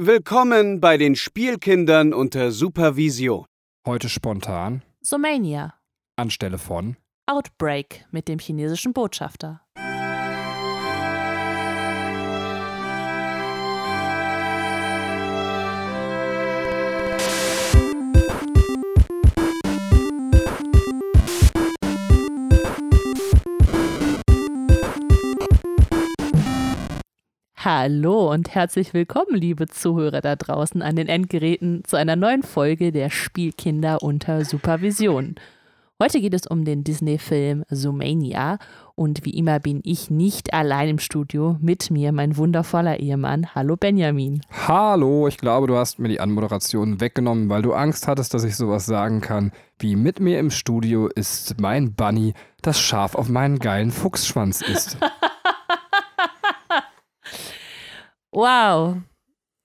Willkommen bei den Spielkindern unter Supervision. Heute spontan Somania. anstelle von Outbreak mit dem chinesischen Botschafter. Hallo und herzlich willkommen, liebe Zuhörer da draußen an den Endgeräten, zu einer neuen Folge der Spielkinder unter Supervision. Heute geht es um den Disney-Film Zoomania und wie immer bin ich nicht allein im Studio, mit mir mein wundervoller Ehemann. Hallo Benjamin. Hallo, ich glaube, du hast mir die Anmoderation weggenommen, weil du Angst hattest, dass ich sowas sagen kann, wie mit mir im Studio ist mein Bunny, das Schaf auf meinen geilen Fuchsschwanz ist. Wow,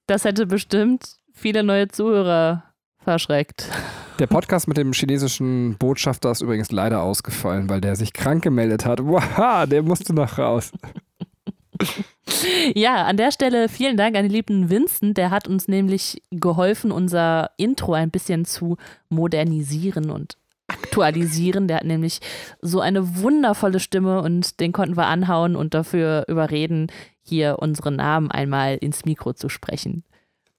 das hätte bestimmt viele neue Zuhörer verschreckt. Der Podcast mit dem chinesischen Botschafter ist übrigens leider ausgefallen, weil der sich krank gemeldet hat. Wow, der musste noch raus. Ja, an der Stelle vielen Dank an den lieben Vincent. Der hat uns nämlich geholfen, unser Intro ein bisschen zu modernisieren und aktualisieren. Der hat nämlich so eine wundervolle Stimme und den konnten wir anhauen und dafür überreden, hier unsere Namen einmal ins Mikro zu sprechen.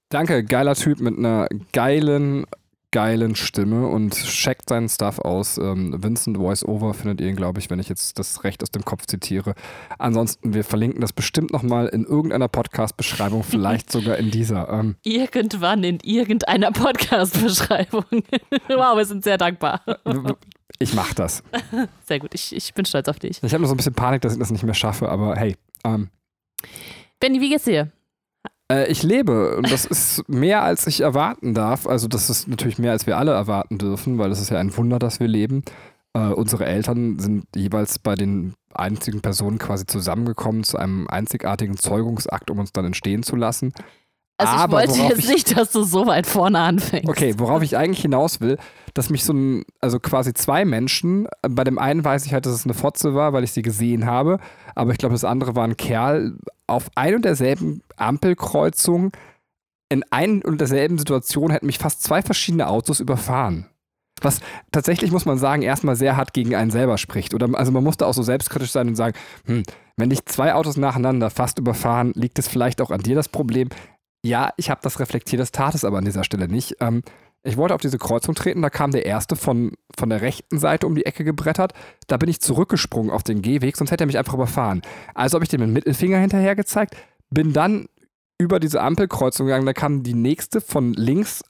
Danke, geiler Typ mit einer geilen, geilen Stimme und checkt seinen Stuff aus. Ähm, Vincent Voiceover findet ihr ihn, glaube ich, wenn ich jetzt das recht aus dem Kopf zitiere. Ansonsten, wir verlinken das bestimmt nochmal in irgendeiner Podcast-Beschreibung, vielleicht sogar in dieser. Ähm, Irgendwann in irgendeiner Podcast-Beschreibung. wow, wir sind sehr dankbar. ich mach das. Sehr gut, ich, ich bin stolz auf dich. Ich habe nur so ein bisschen Panik, dass ich das nicht mehr schaffe, aber hey. Ähm, Benny, wie geht's dir? Äh, ich lebe und das ist mehr, als ich erwarten darf. Also das ist natürlich mehr, als wir alle erwarten dürfen, weil es ist ja ein Wunder, dass wir leben. Äh, unsere Eltern sind jeweils bei den einzigen Personen quasi zusammengekommen zu einem einzigartigen Zeugungsakt, um uns dann entstehen zu lassen. Also ich Aber wollte jetzt ich- nicht, dass du so weit vorne anfängst. Okay, worauf ich eigentlich hinaus will, dass mich so ein, also quasi zwei Menschen, bei dem einen weiß ich halt, dass es eine Fotze war, weil ich sie gesehen habe, aber ich glaube, das andere war ein Kerl auf ein und derselben Ampelkreuzung, in ein und derselben Situation hätten mich fast zwei verschiedene Autos überfahren. Was tatsächlich, muss man sagen, erstmal sehr hart gegen einen selber spricht. Oder also man musste auch so selbstkritisch sein und sagen, hm, wenn dich zwei Autos nacheinander fast überfahren, liegt es vielleicht auch an dir das Problem. Ja, ich habe das reflektiert, das tat es aber an dieser Stelle nicht. Ähm, ich wollte auf diese Kreuzung treten, da kam der erste von, von der rechten Seite um die Ecke gebrettert. Da bin ich zurückgesprungen auf den Gehweg, sonst hätte er mich einfach überfahren. Also habe ich dem den Mittelfinger hinterher gezeigt, bin dann über diese Ampelkreuzung gegangen, da kam die nächste von links,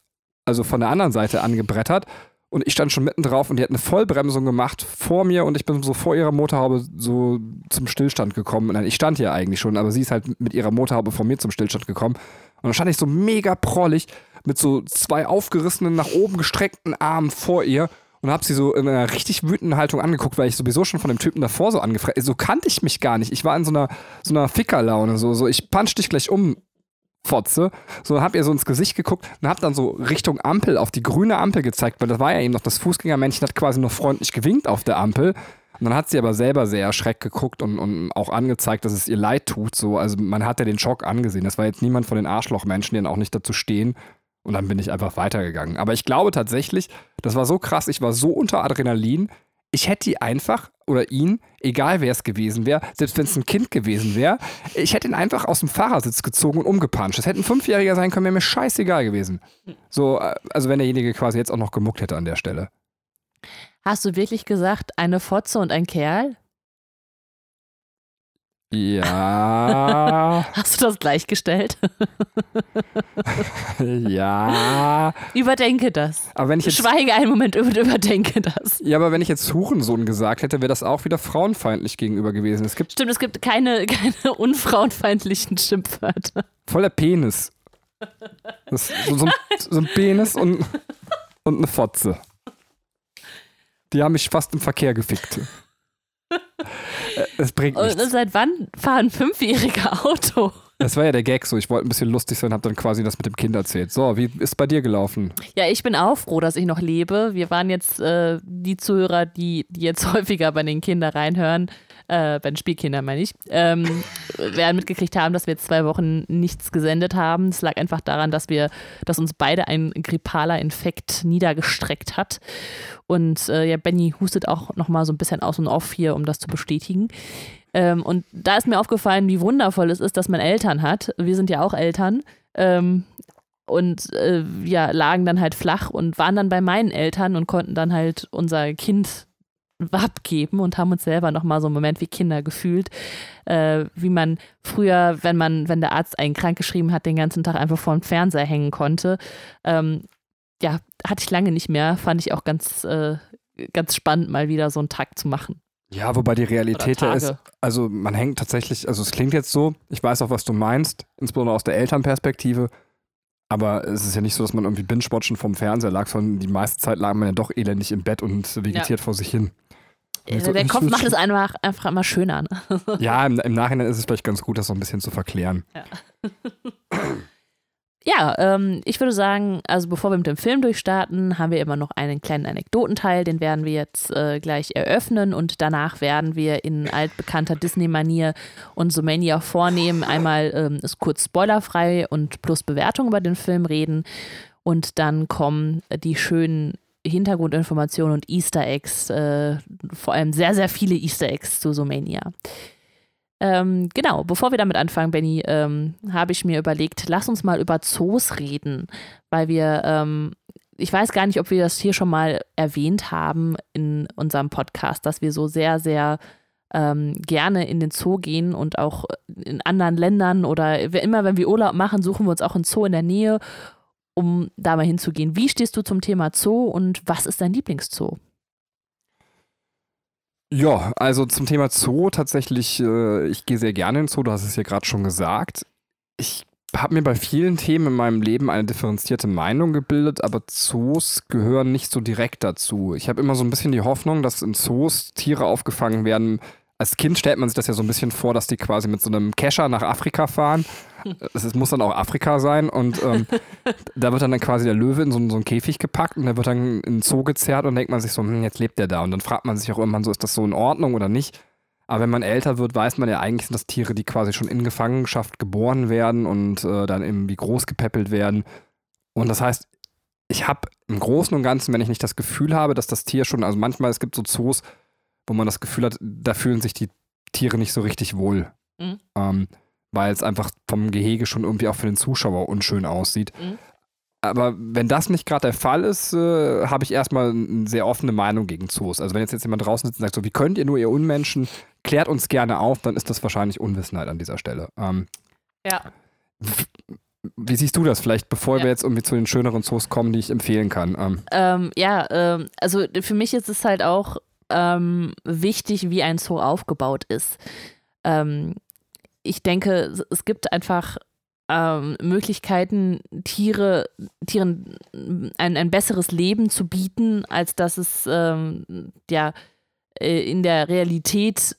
also von der anderen Seite angebrettert. Und ich stand schon mitten drauf und die hat eine Vollbremsung gemacht vor mir und ich bin so vor ihrer Motorhaube so zum Stillstand gekommen. Nein, ich stand hier eigentlich schon, aber sie ist halt mit ihrer Motorhaube vor mir zum Stillstand gekommen. Und dann stand ich so mega prollig mit so zwei aufgerissenen, nach oben gestreckten Armen vor ihr und habe sie so in einer richtig wütenden Haltung angeguckt, weil ich sowieso schon von dem Typen davor so angefragt So kannte ich mich gar nicht. Ich war in so einer, so einer Fickerlaune, so, so ich punch dich gleich um, Fotze. So hab ihr so ins Gesicht geguckt und hab dann so Richtung Ampel, auf die grüne Ampel gezeigt, weil das war ja eben noch das Fußgängermännchen, hat quasi noch freundlich gewinkt auf der Ampel. Und dann hat sie aber selber sehr erschreckt geguckt und, und auch angezeigt, dass es ihr leid tut. So. Also man hat ja den Schock angesehen. Das war jetzt niemand von den Arschlochmenschen, die dann auch nicht dazu stehen. Und dann bin ich einfach weitergegangen. Aber ich glaube tatsächlich, das war so krass, ich war so unter Adrenalin, ich hätte die einfach oder ihn, egal wer es gewesen wäre, selbst wenn es ein Kind gewesen wäre, ich hätte ihn einfach aus dem Fahrersitz gezogen und umgepanscht. Das hätte ein Fünfjähriger sein können, wäre mir scheißegal gewesen. So, äh, also wenn derjenige quasi jetzt auch noch gemuckt hätte an der Stelle. Hast du wirklich gesagt, eine Fotze und ein Kerl? Ja, Hast du das gleichgestellt? ja. Überdenke das. Aber wenn ich jetzt, Schweige einen Moment und überdenke das. ja, aber wenn ich jetzt Hurensohn gesagt hätte, wäre das auch wieder frauenfeindlich gegenüber gewesen. Es gibt Stimmt, es gibt keine, keine unfrauenfeindlichen Schimpfwörter. voller Penis. Das so, so, ein, so ein Penis und, und eine Fotze. Die haben mich fast im Verkehr gefickt. Es bringt Und nichts. seit wann fahren Fünfjährige Auto? Das war ja der Gag so. Ich wollte ein bisschen lustig sein, habe dann quasi das mit dem Kind erzählt. So, wie ist bei dir gelaufen? Ja, ich bin auch froh, dass ich noch lebe. Wir waren jetzt äh, die Zuhörer, die, die jetzt häufiger bei den Kindern reinhören, äh, bei den Spielkindern meine ich, ähm, werden mitgekriegt haben, dass wir jetzt zwei Wochen nichts gesendet haben. Es lag einfach daran, dass wir, dass uns beide ein grippaler Infekt niedergestreckt hat. Und äh, ja, Benny hustet auch nochmal so ein bisschen aus und auf hier, um das zu bestätigen. Ähm, und da ist mir aufgefallen, wie wundervoll es ist, dass man Eltern hat. Wir sind ja auch Eltern. Ähm, und äh, ja, lagen dann halt flach und waren dann bei meinen Eltern und konnten dann halt unser Kind abgeben und haben uns selber nochmal so einen Moment wie Kinder gefühlt, äh, wie man früher, wenn man, wenn der Arzt einen krank geschrieben hat, den ganzen Tag einfach vor dem Fernseher hängen konnte. Ähm, ja, hatte ich lange nicht mehr, fand ich auch ganz, äh, ganz spannend, mal wieder so einen Tag zu machen. Ja, wobei die Realität ja ist, also man hängt tatsächlich, also es klingt jetzt so, ich weiß auch, was du meinst, insbesondere aus der Elternperspektive, aber es ist ja nicht so, dass man irgendwie binge-watchen vom Fernseher lag, sondern die meiste Zeit lag man ja doch elendig im Bett und vegetiert ja. vor sich hin. Äh, so, der Kopf macht es einfach, einfach immer schöner. Ne? ja, im, im, Nachhinein ist es vielleicht ganz gut, das so ein bisschen zu verklären. Ja. Ja, ähm, ich würde sagen, also bevor wir mit dem Film durchstarten, haben wir immer noch einen kleinen Anekdotenteil, den werden wir jetzt äh, gleich eröffnen und danach werden wir in altbekannter Disney-Manier und Sumania vornehmen. Einmal ähm, ist kurz spoilerfrei und plus Bewertung über den Film reden und dann kommen die schönen Hintergrundinformationen und Easter Eggs, äh, vor allem sehr, sehr viele Easter Eggs zu Sumania. Ähm, genau, bevor wir damit anfangen, Benny, ähm, habe ich mir überlegt, lass uns mal über Zoos reden, weil wir, ähm, ich weiß gar nicht, ob wir das hier schon mal erwähnt haben in unserem Podcast, dass wir so sehr, sehr ähm, gerne in den Zoo gehen und auch in anderen Ländern oder immer, wenn wir Urlaub machen, suchen wir uns auch einen Zoo in der Nähe, um da mal hinzugehen. Wie stehst du zum Thema Zoo und was ist dein Lieblingszoo? Ja, also zum Thema Zoo tatsächlich, äh, ich gehe sehr gerne in Zoo, du hast es ja gerade schon gesagt. Ich habe mir bei vielen Themen in meinem Leben eine differenzierte Meinung gebildet, aber Zoos gehören nicht so direkt dazu. Ich habe immer so ein bisschen die Hoffnung, dass in Zoos Tiere aufgefangen werden, als Kind stellt man sich das ja so ein bisschen vor, dass die quasi mit so einem Kescher nach Afrika fahren. Es muss dann auch Afrika sein und ähm, da wird dann, quasi der Löwe in so, so, einen Käfig gepackt und der wird dann in den Zoo gezerrt und denkt man sich so, hm, jetzt lebt der da. Und dann fragt man sich auch irgendwann so, ist das so in Ordnung oder nicht? Aber wenn man älter wird, weiß man ja eigentlich, sind das Tiere, die quasi schon in Gefangenschaft geboren werden und äh, dann irgendwie groß gepäppelt werden. Und das heißt, ich habe im Großen und Ganzen, wenn ich nicht das Gefühl habe, dass das Tier schon, also manchmal, es gibt so Zoos, wo man das Gefühl hat, da fühlen sich die Tiere nicht so richtig wohl. Mhm. Ähm, weil es einfach vom Gehege schon irgendwie auch für den Zuschauer unschön aussieht. Mhm. Aber wenn das nicht gerade der Fall ist, äh, habe ich erstmal eine sehr offene Meinung gegen Zoos. Also wenn jetzt, jetzt jemand draußen sitzt und sagt, so, wie könnt ihr nur, ihr Unmenschen, klärt uns gerne auf, dann ist das wahrscheinlich Unwissenheit an dieser Stelle. Ähm, ja. Wie siehst du das vielleicht, bevor ja. wir jetzt irgendwie zu den schöneren Zoos kommen, die ich empfehlen kann? Ähm. Ähm, ja, ähm, also für mich ist es halt auch ähm, wichtig, wie ein Zoo aufgebaut ist. Ähm, ich denke, es gibt einfach ähm, Möglichkeiten, Tiere, Tieren ein, ein besseres Leben zu bieten, als dass es ähm, ja äh, in der Realität,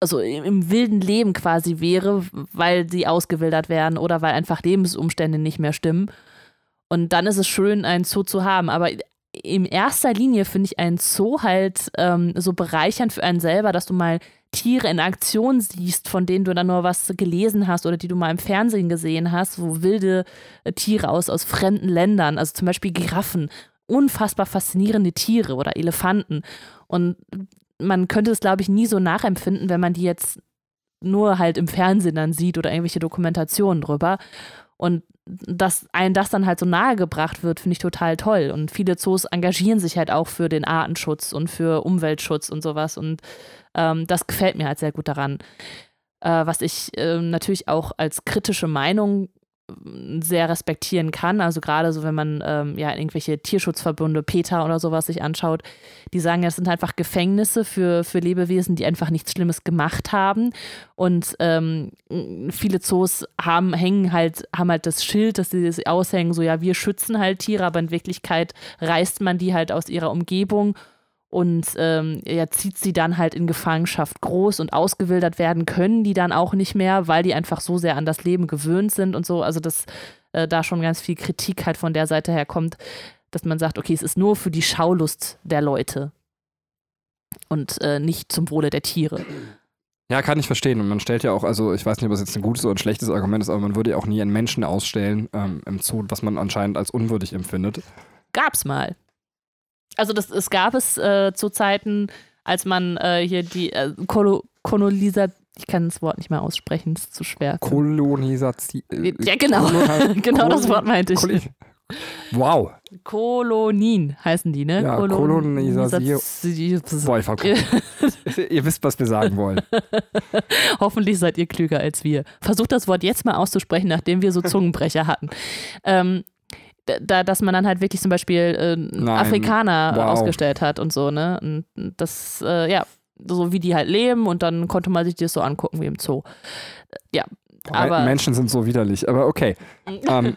also im, im, wilden Leben quasi wäre, weil sie ausgewildert werden oder weil einfach Lebensumstände nicht mehr stimmen. Und dann ist es schön, ein Zoo zu haben. Aber in erster Linie finde ich einen Zoo halt ähm, so bereichernd für einen selber, dass du mal Tiere in Aktion siehst, von denen du dann nur was gelesen hast oder die du mal im Fernsehen gesehen hast, wo wilde äh, Tiere aus, aus fremden Ländern, also zum Beispiel Giraffen, unfassbar faszinierende Tiere oder Elefanten. Und man könnte es, glaube ich, nie so nachempfinden, wenn man die jetzt nur halt im Fernsehen dann sieht oder irgendwelche Dokumentationen drüber. Und dass einem das dann halt so nahegebracht wird, finde ich total toll. Und viele Zoos engagieren sich halt auch für den Artenschutz und für Umweltschutz und sowas. Und ähm, das gefällt mir halt sehr gut daran. Äh, was ich äh, natürlich auch als kritische Meinung sehr respektieren kann. Also gerade so, wenn man ähm, ja irgendwelche Tierschutzverbünde, PETA oder sowas sich anschaut, die sagen, es sind einfach Gefängnisse für, für Lebewesen, die einfach nichts Schlimmes gemacht haben. Und ähm, viele Zoos haben, hängen halt, haben halt das Schild, dass sie das aushängen, so ja, wir schützen halt Tiere, aber in Wirklichkeit reißt man die halt aus ihrer Umgebung und ähm, er zieht sie dann halt in Gefangenschaft groß und ausgewildert werden können die dann auch nicht mehr, weil die einfach so sehr an das Leben gewöhnt sind und so. Also dass äh, da schon ganz viel Kritik halt von der Seite her kommt, dass man sagt, okay, es ist nur für die Schaulust der Leute. und äh, nicht zum Wohle der Tiere. Ja, kann ich verstehen. Und man stellt ja auch, also ich weiß nicht, ob das jetzt ein gutes oder ein schlechtes Argument ist, aber man würde ja auch nie einen Menschen ausstellen ähm, im Zoo, was man anscheinend als unwürdig empfindet. Gab's mal. Also das, es gab es äh, zu Zeiten, als man äh, hier die äh, Kolo Kolonisa ich kann das Wort nicht mehr aussprechen, es ist zu schwer. Kolonisation. Ja, genau. genau das Wort meinte ich. Wow. Kolonien heißen die, ne? Ja, Kolonisation. Boah, ich ihr wisst, was wir sagen wollen. Hoffentlich seid ihr klüger als wir. Versucht das Wort jetzt mal auszusprechen, nachdem wir so Zungenbrecher hatten. Ähm, da, dass man dann halt wirklich zum Beispiel äh, Afrikaner wow. ausgestellt hat und so, ne? Und das, äh, ja, so wie die halt leben und dann konnte man sich das so angucken wie im Zoo. Ja, aber. Menschen sind so widerlich, aber okay. ähm,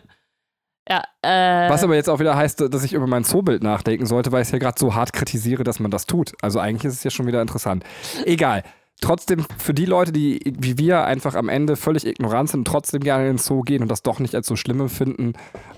ja, äh, Was aber jetzt auch wieder heißt, dass ich über mein Zoobild nachdenken sollte, weil ich es ja gerade so hart kritisiere, dass man das tut. Also eigentlich ist es ja schon wieder interessant. Egal trotzdem für die Leute, die wie wir einfach am Ende völlig ignorant sind trotzdem gerne in den Zoo gehen und das doch nicht als so schlimm empfinden,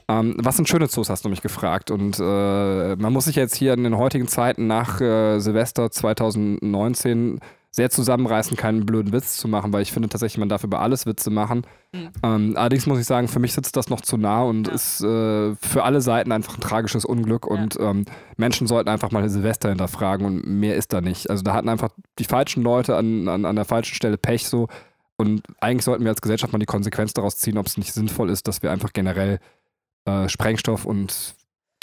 ähm, was sind schöne Zoos, hast du mich gefragt. Und äh, man muss sich jetzt hier in den heutigen Zeiten nach äh, Silvester 2019 sehr zusammenreißen, keinen blöden Witz zu machen, weil ich finde tatsächlich, man darf über alles Witze machen. Mhm. Ähm, allerdings muss ich sagen, für mich sitzt das noch zu nah und ja. ist äh, für alle Seiten einfach ein tragisches Unglück ja. und ähm, Menschen sollten einfach mal Silvester hinterfragen und mehr ist da nicht. Also da hatten einfach die falschen Leute an, an, an der falschen Stelle Pech so und eigentlich sollten wir als Gesellschaft mal die Konsequenz daraus ziehen, ob es nicht sinnvoll ist, dass wir einfach generell äh, Sprengstoff und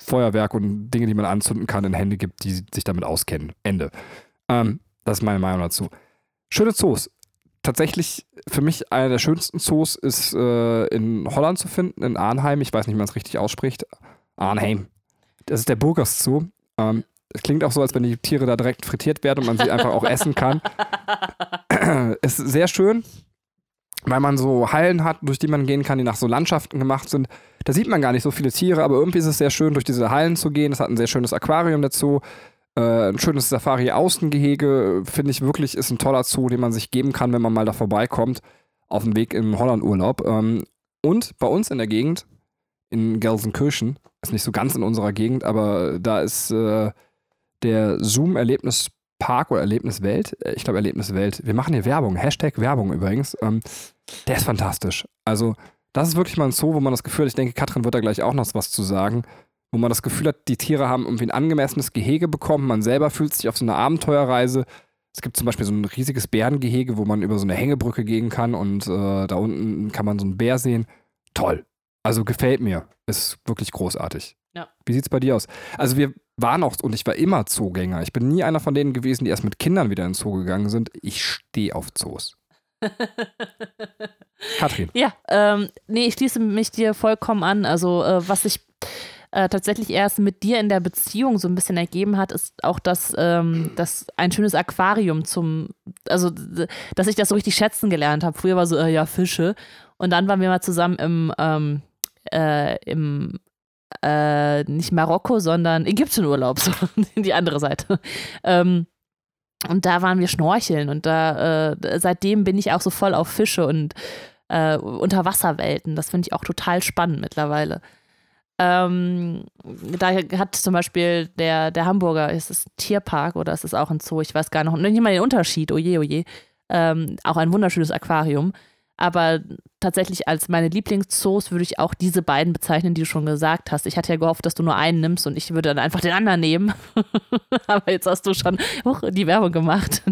Feuerwerk und Dinge, die man anzünden kann, in Hände gibt, die sich damit auskennen. Ende. Ähm, das ist meine Meinung dazu. Schöne Zoos. Tatsächlich für mich einer der schönsten Zoos ist äh, in Holland zu finden, in Arnheim. Ich weiß nicht, wie man es richtig ausspricht. Arnheim. Das ist der Burgers Zoo. Ähm, es klingt auch so, als wenn die Tiere da direkt frittiert werden und man sie einfach auch essen kann. ist sehr schön, weil man so Hallen hat, durch die man gehen kann, die nach so Landschaften gemacht sind. Da sieht man gar nicht so viele Tiere, aber irgendwie ist es sehr schön, durch diese Hallen zu gehen. Es hat ein sehr schönes Aquarium dazu. Äh, ein schönes Safari-Außengehege, finde ich wirklich, ist ein toller Zoo, den man sich geben kann, wenn man mal da vorbeikommt, auf dem Weg im Holland-Urlaub. Ähm, und bei uns in der Gegend, in Gelsenkirchen, ist nicht so ganz in unserer Gegend, aber da ist äh, der Zoom-Erlebnispark oder Erlebniswelt. Äh, ich glaube Erlebniswelt. Wir machen hier Werbung. Hashtag Werbung übrigens. Ähm, der ist fantastisch. Also, das ist wirklich mal ein Zoo, wo man das Gefühl hat, ich denke, Katrin wird da gleich auch noch was zu sagen wo man das Gefühl hat, die Tiere haben irgendwie ein angemessenes Gehege bekommen. Man selber fühlt sich auf so eine Abenteuerreise. Es gibt zum Beispiel so ein riesiges Bärengehege, wo man über so eine Hängebrücke gehen kann und äh, da unten kann man so einen Bär sehen. Toll. Also gefällt mir. Ist wirklich großartig. Ja. Wie sieht's bei dir aus? Also wir waren auch, und ich war immer Zoogänger. Ich bin nie einer von denen gewesen, die erst mit Kindern wieder in den Zoo gegangen sind. Ich stehe auf Zoos. Katrin. Ja, ähm, nee, ich schließe mich dir vollkommen an. Also, äh, was ich äh, tatsächlich erst mit dir in der Beziehung so ein bisschen ergeben hat, ist auch das, ähm, das ein schönes Aquarium zum, also dass ich das so richtig schätzen gelernt habe. Früher war so, äh, ja, Fische. Und dann waren wir mal zusammen im, ähm, äh, im äh, nicht Marokko, sondern Ägypten-Urlaub, so die andere Seite. Ähm, und da waren wir schnorcheln und da äh, seitdem bin ich auch so voll auf Fische und äh, Unterwasserwelten. Das finde ich auch total spannend mittlerweile. Ähm, da hat zum Beispiel der, der Hamburger, ist es Tierpark oder ist es auch ein Zoo? Ich weiß gar noch nicht mal den Unterschied, oje, oje. Ähm, auch ein wunderschönes Aquarium. Aber tatsächlich als meine Lieblingszoos würde ich auch diese beiden bezeichnen, die du schon gesagt hast. Ich hatte ja gehofft, dass du nur einen nimmst und ich würde dann einfach den anderen nehmen. Aber jetzt hast du schon hoch, die Werbung gemacht.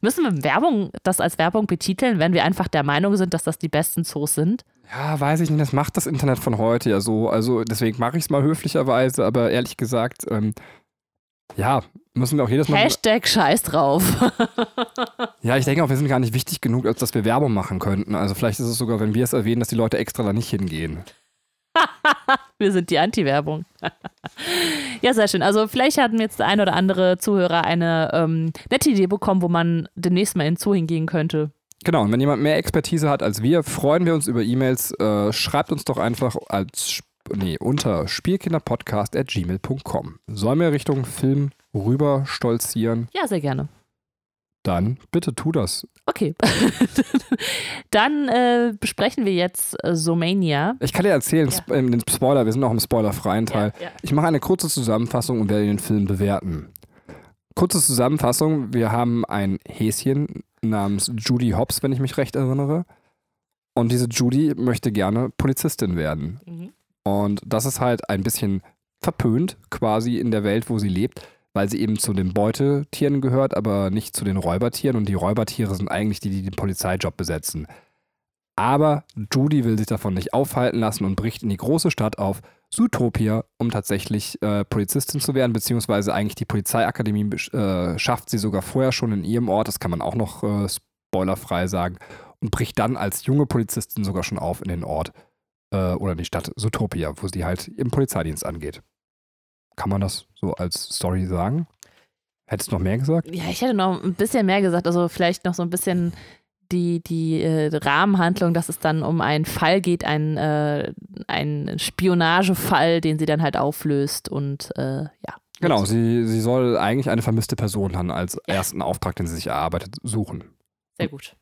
Müssen wir Werbung, das als Werbung betiteln, wenn wir einfach der Meinung sind, dass das die besten Zoos sind? Ja, weiß ich nicht, das macht das Internet von heute ja so. Also deswegen mache ich es mal höflicherweise, aber ehrlich gesagt, ähm, ja, müssen wir auch jedes Mal. Hashtag Scheiß drauf. ja, ich denke auch, wir sind gar nicht wichtig genug, als dass wir Werbung machen könnten. Also vielleicht ist es sogar, wenn wir es erwähnen, dass die Leute extra da nicht hingehen. wir sind die Anti-Werbung. ja, sehr schön. Also vielleicht hatten jetzt der ein oder andere Zuhörer eine ähm, nette Idee bekommen, wo man demnächst mal in Zoo hingehen könnte. Genau, und wenn jemand mehr Expertise hat als wir, freuen wir uns über E-Mails. Äh, schreibt uns doch einfach als nee, unter spielkinderpodcast.gmail.com. Sollen wir Richtung Film rüber stolzieren? Ja, sehr gerne. Dann bitte tu das. Okay. Dann äh, besprechen wir jetzt äh, Somania. Ich kann dir erzählen, ja. äh, den Spoiler, wir sind noch im spoilerfreien Teil. Ja, ja. Ich mache eine kurze Zusammenfassung und werde den Film bewerten. Kurze Zusammenfassung. Wir haben ein Häschen namens Judy Hobbs, wenn ich mich recht erinnere. Und diese Judy möchte gerne Polizistin werden. Mhm. Und das ist halt ein bisschen verpönt quasi in der Welt, wo sie lebt, weil sie eben zu den Beutetieren gehört, aber nicht zu den Räubertieren. Und die Räubertiere sind eigentlich die, die den Polizeijob besetzen. Aber Judy will sich davon nicht aufhalten lassen und bricht in die große Stadt auf Zootopia, um tatsächlich äh, Polizistin zu werden, beziehungsweise eigentlich die Polizeiakademie äh, schafft sie sogar vorher schon in ihrem Ort, das kann man auch noch äh, spoilerfrei sagen, und bricht dann als junge Polizistin sogar schon auf in den Ort äh, oder in die Stadt Zootopia, wo sie halt im Polizeidienst angeht. Kann man das so als Story sagen? Hättest du noch mehr gesagt? Ja, ich hätte noch ein bisschen mehr gesagt, also vielleicht noch so ein bisschen die, die äh, Rahmenhandlung, dass es dann um einen Fall geht, ein, äh, Spionagefall, den sie dann halt auflöst und äh, ja. Genau, sie, sie soll eigentlich eine vermisste Person dann als ersten Auftrag, den sie sich erarbeitet, suchen. Sehr gut.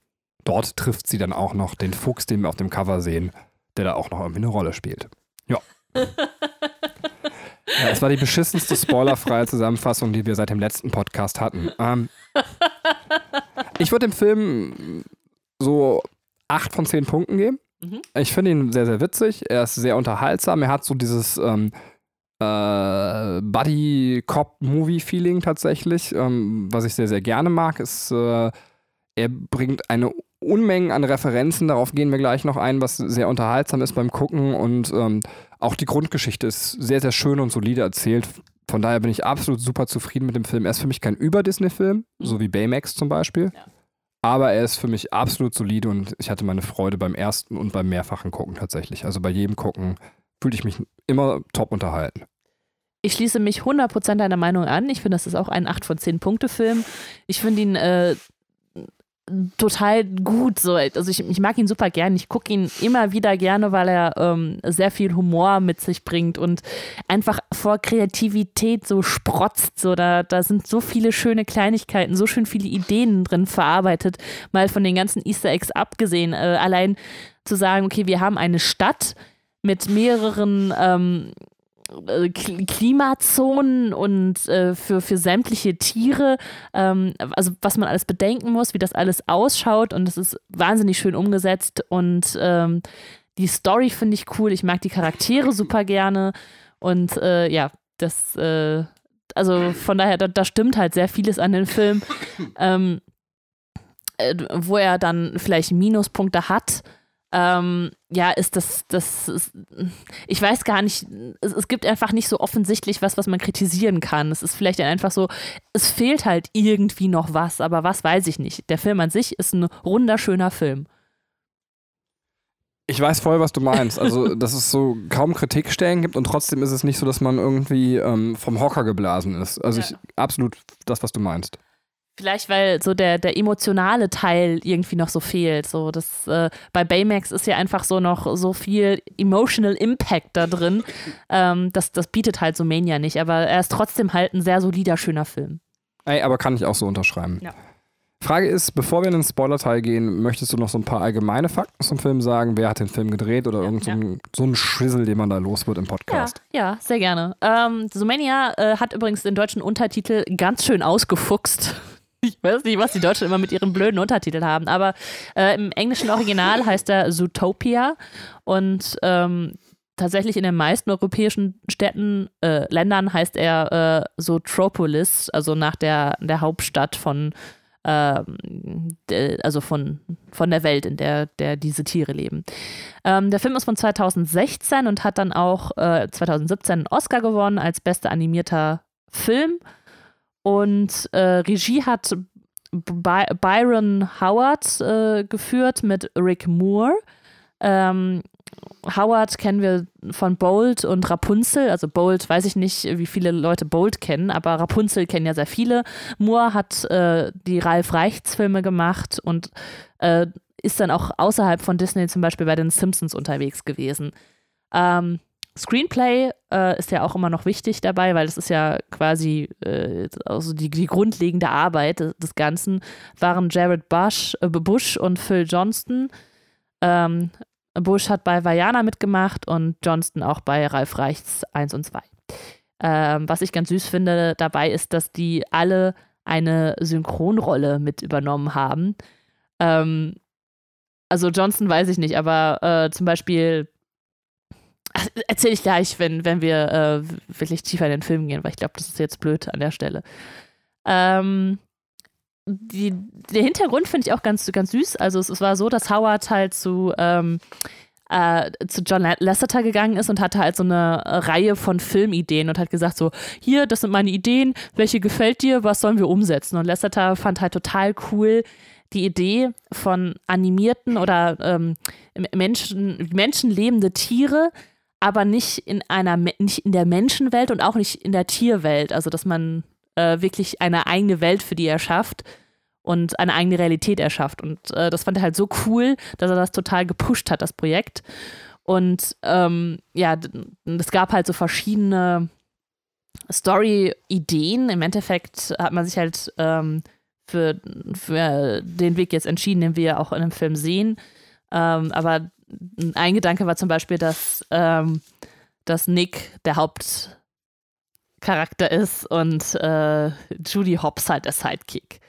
Dort trifft sie dann auch noch den Fuchs, den wir auf dem Cover sehen, der da auch noch irgendwie eine Rolle spielt. Ja. ja das war die beschissenste spoilerfreie Zusammenfassung, die wir seit dem letzten Podcast hatten. Ähm, ich würde dem Film so acht von zehn Punkten geben. Mhm. Ich finde ihn sehr, sehr witzig. Er ist sehr unterhaltsam. Er hat so dieses ähm, äh, Buddy-Cop-Movie-Feeling tatsächlich, ähm, was ich sehr, sehr gerne mag. Ist, äh, er bringt eine Unmengen an Referenzen, darauf gehen wir gleich noch ein, was sehr unterhaltsam ist beim Gucken und ähm, auch die Grundgeschichte ist sehr, sehr schön und solide erzählt. Von daher bin ich absolut super zufrieden mit dem Film. Er ist für mich kein Über-Disney-Film, Mhm. so wie Baymax zum Beispiel. Ja. Aber er ist für mich absolut solide und ich hatte meine Freude beim ersten und beim mehrfachen Gucken tatsächlich. Also bei jedem Gucken fühlte ich mich immer top unterhalten. Ich schließe mich 100% deiner Meinung an. Ich finde, das ist auch ein 8 von 10 Punkte Film. Ich finde ihn äh, total gut. So. Also ich, ich mag ihn super gern. Ich gucke ihn immer wieder gerne, weil er ähm, sehr viel Humor mit sich bringt und einfach vor Kreativität so sprotzt. So. Da, da sind so viele schöne Kleinigkeiten, so schön viele Ideen drin verarbeitet. Mal von den ganzen Easter Eggs abgesehen. Äh, allein zu sagen, okay, wir haben eine Stadt mit mehreren ähm, äh, Klimazonen und äh, für, für sämtliche Tiere, ähm, also was man alles bedenken muss, wie das alles ausschaut. Und es ist wahnsinnig schön umgesetzt und ähm, die Story finde ich cool, ich mag die Charaktere super gerne. Und äh, ja, das, äh, also von daher, da, da stimmt halt sehr vieles an dem Film, ähm, äh, wo er dann vielleicht Minuspunkte hat, ähm, ja, ist das, das ist, ich weiß gar nicht, es, es gibt einfach nicht so offensichtlich was, was man kritisieren kann. Es ist vielleicht einfach so, es fehlt halt irgendwie noch was, aber was weiß ich nicht. Der Film an sich ist ein wunderschöner Film. Ich weiß voll, was du meinst. Also, dass es so kaum Kritikstellen gibt und trotzdem ist es nicht so, dass man irgendwie ähm, vom Hocker geblasen ist. Also, Ja. ich absolut das, was du meinst. Vielleicht, weil so der, der emotionale Teil irgendwie noch so fehlt. So, das, äh, bei Baymax ist ja einfach so noch so viel emotional Impact da drin. Ähm, das, das bietet halt so Mania nicht, aber er ist trotzdem halt ein sehr solider, schöner Film. Ey, aber kann ich auch so unterschreiben. Ja. Frage ist, bevor wir in den Spoiler-Teil gehen, möchtest du noch so ein paar allgemeine Fakten zum Film sagen? Wer hat den Film gedreht oder irgend so ein, so ein Schwissel, den man da los wird im Podcast? Ja, ja, sehr gerne. Ähm, Sumania äh, hat übrigens den deutschen Untertitel ganz schön ausgefuchst. Ich weiß nicht, was die Deutschen immer mit ihren blöden Untertiteln haben, aber äh, im englischen Original heißt er Zootopia und ähm, tatsächlich in den meisten europäischen Städten, äh, Ländern heißt er äh, Zootropolis, also nach der, der Hauptstadt von, ähm, de, also von, von der Welt, in der, der diese Tiere leben. Ähm, der Film ist von 2016 und hat dann auch äh, 2017 einen Oscar gewonnen als bester animierter Film. Und äh, Regie hat By Byron Howard äh, geführt mit Rick Moore. Ähm, Howard kennen wir von Bold und Rapunzel. Also Bold, weiß ich nicht, wie viele Leute Bold kennen, aber Rapunzel kennen ja sehr viele. Moore hat äh, die Ralf Reichts Filme gemacht und äh, ist dann auch außerhalb von Disney zum Beispiel bei den Simpsons unterwegs gewesen. Ähm, Screenplay äh, ist ja auch immer noch wichtig dabei, weil das ist ja quasi äh, also die, die grundlegende Arbeit des, Ganzen, waren Jared Bush, äh, Bush und Phil Johnston. Ähm, Bush hat bei Vajana mitgemacht und Johnston auch bei Ralf Reichts 1 und 2. Ähm, was ich ganz süß finde dabei ist, dass die alle eine Synchronrolle mit übernommen haben. Ähm, also Johnson weiß ich nicht, aber äh, zum Beispiel erzähle ich gleich, wenn, wenn wir äh, wirklich tiefer in den Film gehen, weil ich glaube, das ist jetzt blöd an der Stelle. Ähm, die, der Hintergrund finde ich auch ganz, ganz süß. Also es, es, war so, dass Howard halt zu, ähm, äh, zu John Lasseter gegangen ist und hatte halt so eine Reihe von Filmideen und hat gesagt so, hier, das sind meine Ideen, welche gefällt dir, was sollen wir umsetzen? Und Lasseter fand halt total cool, die Idee von animierten oder ähm, Menschen, menschenlebende Tiere, aber nicht in einer nicht in der Menschenwelt und auch nicht in der Tierwelt. Also dass man äh, wirklich eine eigene Welt für die erschafft und eine eigene Realität erschafft. Und äh, das fand er halt so cool, dass er das total gepusht hat, das Projekt. Und ähm, ja, es gab halt so verschiedene Story-Ideen. Im Endeffekt hat man sich halt ähm, für, für den Weg jetzt entschieden, den wir auch in dem Film sehen. Ähm, aber ein Gedanke war zum Beispiel, dass, ähm, dass Nick der Hauptcharakter ist und äh, Judy Hobbs halt der Sidekick.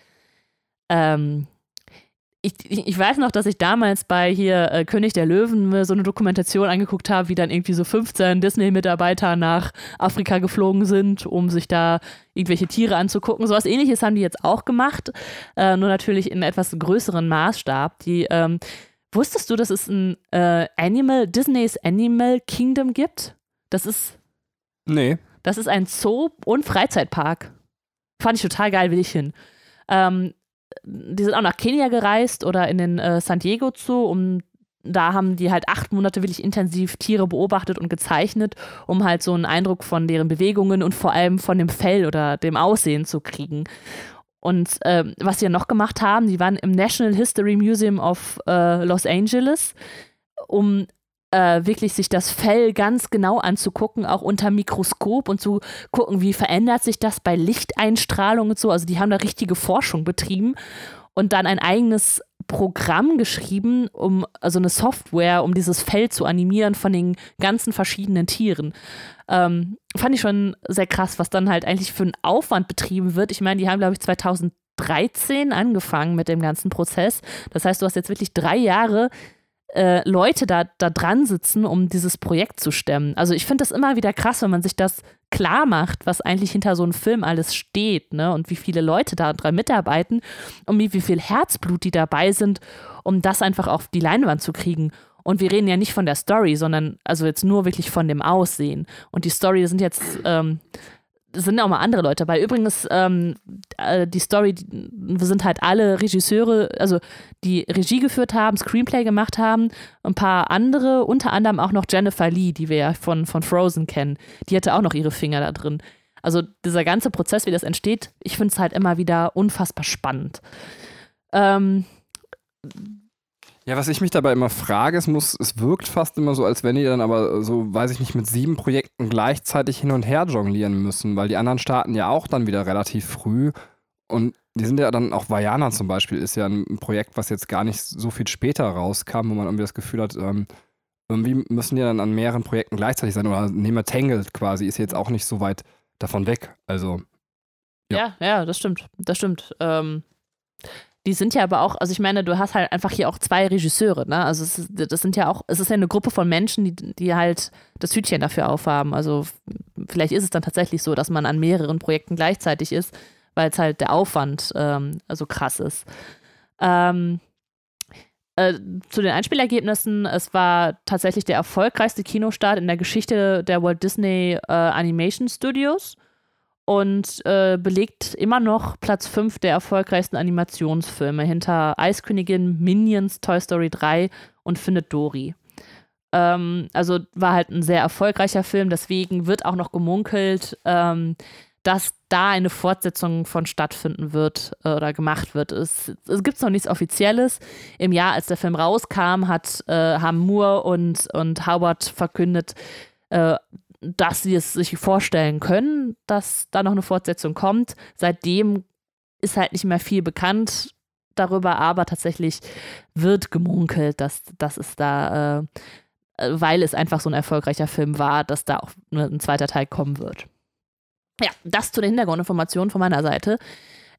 Ähm, ich, ich, weiß noch, dass ich damals bei hier äh, König der Löwen mir so eine Dokumentation angeguckt habe, wie dann irgendwie so 15 Disney-Mitarbeiter nach Afrika geflogen sind, um sich da irgendwelche Tiere anzugucken. So was ähnliches haben die jetzt auch gemacht, äh, nur natürlich in etwas größeren Maßstab. Die, ähm, wusstest du, dass es ein äh, Animal, Disneys Animal Kingdom gibt? Das ist. Nee. Das ist ein Zoo und Freizeitpark. Fand ich total geil, will ich hin. Ähm, die sind auch nach Kenia gereist oder in den äh, San Diego Zoo, um da haben die halt acht Monate wirklich intensiv Tiere beobachtet und gezeichnet, um halt so einen Eindruck von deren Bewegungen und vor allem von dem Fell oder dem Aussehen zu kriegen. Und ähm, was sie noch gemacht haben, die waren im National History Museum of äh, Los Angeles, um äh, wirklich sich das Fell ganz genau anzugucken, auch unter Mikroskop und zu gucken, wie verändert sich das bei Lichteinstrahlung und so. Also die haben da richtige Forschung betrieben und dann ein eigenes Programm geschrieben, um also eine Software, um dieses Fell zu animieren von den ganzen verschiedenen Tieren. Ähm, fand ich schon sehr krass, was dann halt eigentlich für einen Aufwand betrieben wird. Ich meine, die haben, glaube ich, 2013 angefangen mit dem ganzen Prozess. Das heißt, du hast jetzt wirklich drei Jahre äh, Leute da, da dran sitzen, um dieses Projekt zu stemmen. Also ich finde das immer wieder krass, wenn man sich das klar macht, was eigentlich hinter so einem Film alles steht, ne? Und wie viele Leute da dran mitarbeiten und wie, wie viel Herzblut die dabei sind, um das einfach auf die Leinwand zu kriegen. Und wir reden ja nicht von der Story, sondern also jetzt nur wirklich von dem Aussehen. Und die Story sind jetzt ähm, sind auch mal andere Leute dabei. Übrigens, ähm, äh, die Story, wir sind halt alle Regisseure, also die Regie geführt haben, Screenplay gemacht haben, ein paar andere, unter anderem auch noch Jennifer Lee, die wir ja von, von Frozen kennen. Die hatte auch noch ihre Finger da drin. Also dieser ganze Prozess, wie das entsteht, ich finde es halt immer wieder unfassbar spannend. Ähm, ja, was ich mich dabei immer frage, es muss, es wirkt fast immer so, als wenn die dann aber so, weiß ich nicht, mit sieben Projekten gleichzeitig hin und her jonglieren müssen, weil die anderen starten ja auch dann wieder relativ früh und die sind ja dann auch Vajana zum Beispiel, ist ja ein Projekt, was jetzt gar nicht so viel später rauskam, wo man irgendwie das Gefühl hat, ähm, irgendwie müssen die dann an mehreren Projekten gleichzeitig sein. Oder nehmen wir Tangled quasi, ist jetzt auch nicht so weit davon weg. Also. Ja, ja, ja das stimmt. Das stimmt. Ähm, die sind ja aber auch, also ich meine, du hast halt einfach hier auch zwei Regisseure, ne? Also es, das sind ja auch, es ist ja eine Gruppe von Menschen, die, die halt das Hütchen dafür aufhaben. Also vielleicht ist es dann tatsächlich so, dass man an mehreren Projekten gleichzeitig ist, weil es halt der Aufwand ähm, so krass ist. Ähm, äh, zu den Einspielergebnissen, es war tatsächlich der erfolgreichste Kinostart in der Geschichte der Walt Disney äh, Animation Studios und äh, belegt immer noch Platz 5 der erfolgreichsten Animationsfilme hinter Eiskönigin, Minions, Toy Story 3 und Findet Dory. Ähm, also war halt ein sehr erfolgreicher Film, deswegen wird auch noch gemunkelt, ähm, dass da eine Fortsetzung von stattfinden wird äh, oder gemacht wird. Es, es gibt noch nichts Offizielles. Im Jahr, als der Film rauskam, hat, äh, haben Moore und, und Howard verkündet, äh, dass sie es sich vorstellen können, dass da noch eine Fortsetzung kommt. Seitdem ist halt nicht mehr viel bekannt darüber, aber tatsächlich wird gemunkelt, dass, dass es da, äh, weil es einfach so ein erfolgreicher Film war, dass da auch ein zweiter Teil kommen wird. Ja, das zu den Hintergrundinformationen von meiner Seite.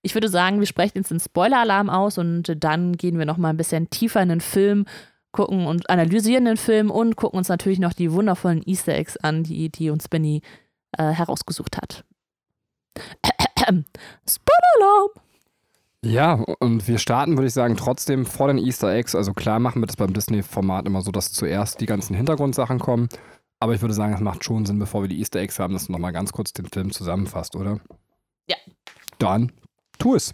ich würde sagen, wir sprechen jetzt den Spoiler-Alarm aus und dann gehen wir nochmal ein bisschen tiefer in den Film, gucken und analysieren den Film und gucken uns natürlich noch die wundervollen Easter Eggs an, die, die uns Benny äh, herausgesucht hat. Spoiler-Alarm! Ja, und wir starten, würde ich sagen, trotzdem vor den Easter Eggs. Also klar machen wir das beim Disney-Format immer so, dass zuerst die ganzen Hintergrundsachen kommen. Aber ich würde sagen, es macht schon Sinn, bevor wir die Easter Eggs haben, dass du nochmal ganz kurz den Film zusammenfasst, oder? Ja. Dann tu es.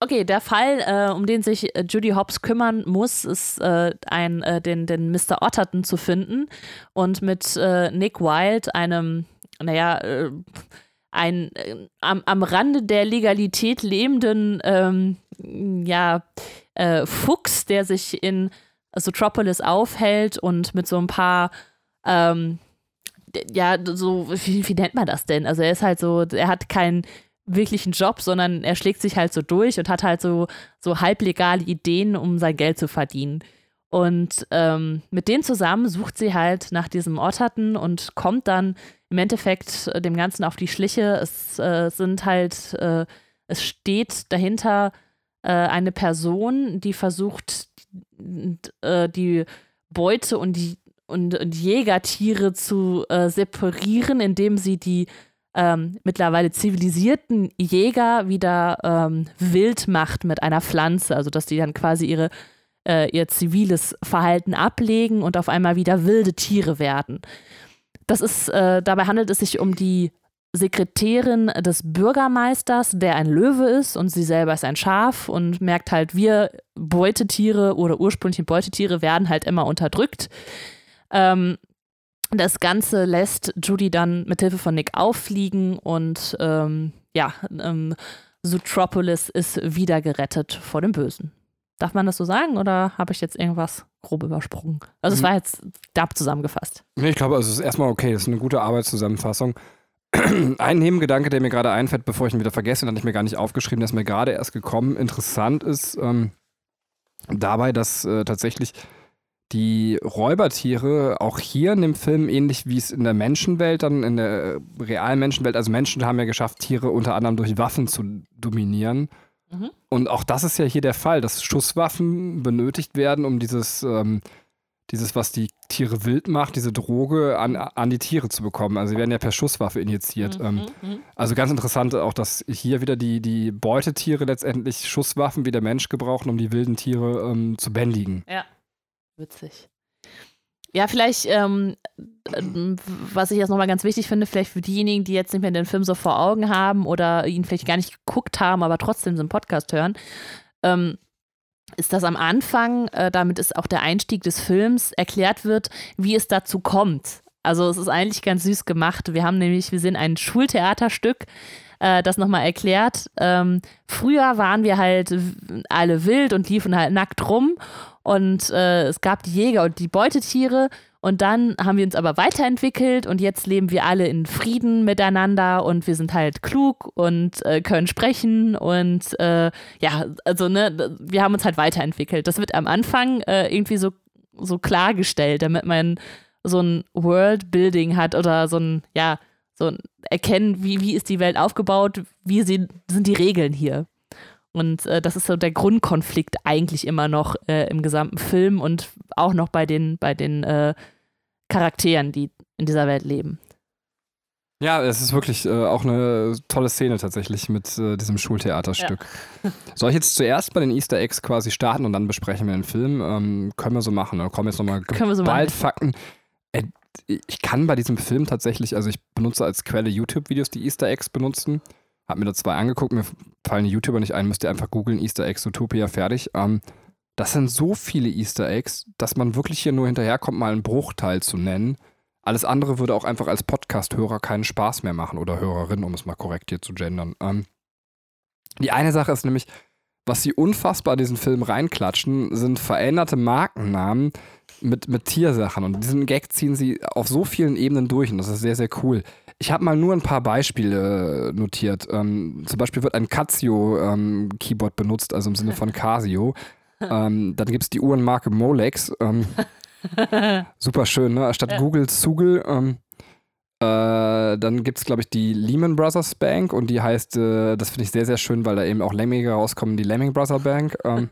Okay, der Fall, äh, um den sich äh, Judy Hobbs kümmern muss, ist äh, ein, äh, den, den Mr. Otterton zu finden und mit äh, Nick Wilde, einem, naja, ein am, am Rande der Legalität lebenden ähm, ja, Fuchs, der sich in Sotropolis aufhält und mit so ein paar ähm, ja, so, wie, wie nennt man das denn? Also er ist halt so, er hat keinen wirklichen Job, sondern er schlägt sich halt so durch und hat halt so, so halblegale Ideen, um sein Geld zu verdienen. Und ähm, mit denen zusammen sucht sie halt nach diesem Otterten und kommt dann im Endeffekt dem Ganzen auf die Schliche. Es äh, sind halt, äh, es steht dahinter äh, eine Person, die versucht, äh, die Beute und die und, und Jägertiere zu äh, separieren, indem sie die ähm, mittlerweile zivilisierten Jäger wieder ähm, wild macht mit einer Pflanze, also dass die dann quasi ihre, äh, ihr ziviles Verhalten ablegen und auf einmal wieder wilde Tiere werden. Das ist, äh, dabei handelt es sich um die Sekretärin des Bürgermeisters, der ein Löwe ist und sie selber ist ein Schaf und merkt halt, wir Beutetiere oder ursprüngliche Beutetiere werden halt immer unterdrückt. Ähm, das Ganze lässt Judy dann mit Hilfe von Nick auffliegen und ähm, ja, ähm, Zootropolis ist wieder gerettet vor dem Bösen. Darf man das so sagen oder habe ich jetzt irgendwas grob übersprungen? Also es mhm. war jetzt da zusammengefasst. Nee, ich glaube, also es ist erstmal okay, das ist eine gute Arbeitszusammenfassung. Ein Nebengedanke, der mir gerade einfällt, bevor ich ihn wieder vergesse, den hatte ich mir gar nicht aufgeschrieben, der ist mir gerade erst gekommen. Interessant ist ähm, dabei, dass äh, tatsächlich die Räubertiere auch hier in dem Film ähnlich wie es in der Menschenwelt, dann in der realen Menschenwelt, also Menschen haben ja geschafft, Tiere unter anderem durch Waffen zu dominieren. Mhm. Und auch das ist ja hier der Fall, dass Schusswaffen benötigt werden, um dieses, ähm, dieses, was die Tiere wild macht, diese Droge an, an die Tiere zu bekommen. Also sie werden ja per Schusswaffe injiziert. Mhm. Ähm, mhm. also ganz interessant auch, dass hier wieder die, die Beutetiere letztendlich Schusswaffen wie der Mensch gebrauchen, um die wilden Tiere ähm, zu bändigen. Ja. Witzig. Ja, vielleicht, ähm, was ich jetzt nochmal ganz wichtig finde, vielleicht für diejenigen, die jetzt nicht mehr den Film so vor Augen haben oder ihn vielleicht gar nicht geguckt haben, aber trotzdem so einen Podcast hören, ähm, ist, dass am Anfang, äh, damit ist auch der Einstieg des Films, erklärt wird, wie es dazu kommt. Also es ist eigentlich ganz süß gemacht. Wir haben nämlich, wir sehen ein Schultheaterstück, äh, das nochmal erklärt. Ähm, früher waren wir halt alle wild und liefen halt nackt rum und äh, es gab die Jäger und die Beutetiere. Und dann haben wir uns aber weiterentwickelt und jetzt leben wir alle in Frieden miteinander und wir sind halt klug und äh, können sprechen und äh, ja, also ne, wir haben uns halt weiterentwickelt. Das wird am Anfang äh, irgendwie so, so klargestellt, damit man so ein World-Building hat oder so ein, ja, so Erkennen, wie, wie ist die Welt aufgebaut, wie sind, sind die Regeln hier. Und äh, das ist so der Grundkonflikt eigentlich immer noch äh, im gesamten Film und auch noch bei den, bei den äh, Charakteren, die in dieser Welt leben. Ja, es ist wirklich äh, auch eine tolle Szene tatsächlich mit äh, diesem Schultheaterstück. Ja. Soll ich jetzt zuerst bei den Easter Eggs quasi starten und dann besprechen wir den Film? Ähm, können wir so machen. Da kommen jetzt nochmal so bald Fakten. Äh, ich kann bei diesem Film tatsächlich, also ich benutze als Quelle YouTube-Videos, die Easter Eggs benutzen. Hab mir da zwei angeguckt, mir fallen die YouTuber nicht ein, müsst ihr einfach googeln, Easter Eggs Utopia, fertig. Ähm, das sind so viele Easter Eggs, dass man wirklich hier nur hinterherkommt, mal einen Bruchteil zu nennen. Alles andere würde auch einfach als Podcast-Hörer keinen Spaß mehr machen oder Hörerin, um es mal korrekt hier zu gendern. Ähm, die eine Sache ist nämlich, was sie unfassbar in diesen Film reinklatschen, sind veränderte Markennamen mit, mit Tiersachen. Und diesen Gag ziehen sie auf so vielen Ebenen durch und das ist sehr, sehr cool. Ich habe mal nur ein paar Beispiele notiert. Ähm, zum Beispiel wird ein Casio-Keyboard ähm, benutzt, also im Sinne von Casio. ähm, dann gibt es die Uhrenmarke Molex. Ähm, super schön, ne? Statt ja. Google Zugel. Ähm, äh, Äh, dann gibt es, glaube ich, die Lehman Brothers Bank und die heißt, äh, das finde ich sehr, sehr schön, weil da eben auch Lemminge rauskommen, die Lemming Brother Bank.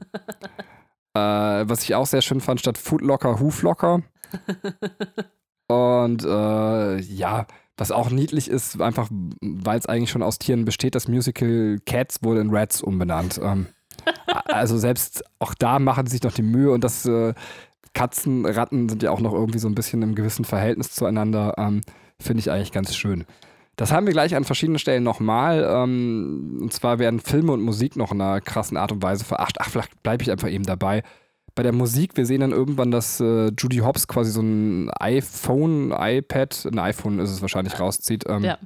Äh, was ich auch sehr schön fand, statt Foodlocker, Huflocker. und äh, ja, was auch niedlich ist, einfach weil es eigentlich schon aus Tieren besteht, das Musical Cats wurde in Rats umbenannt. Ähm, also selbst auch da machen sie sich noch die Mühe und das äh, Katzen, Ratten sind ja auch noch irgendwie so ein bisschen im gewissen Verhältnis zueinander. Ähm, Finde ich eigentlich ganz schön. Das haben wir gleich an verschiedenen Stellen nochmal. Ähm, und zwar werden Filme und Musik noch in einer krassen Art und Weise verarscht. Ach, vielleicht bleibe ich einfach eben dabei. Bei der Musik, wir sehen dann irgendwann, dass äh, Judy Hobbs quasi so ein iPhone, iPad, ein iPhone ist es wahrscheinlich, rauszieht ähm, ja.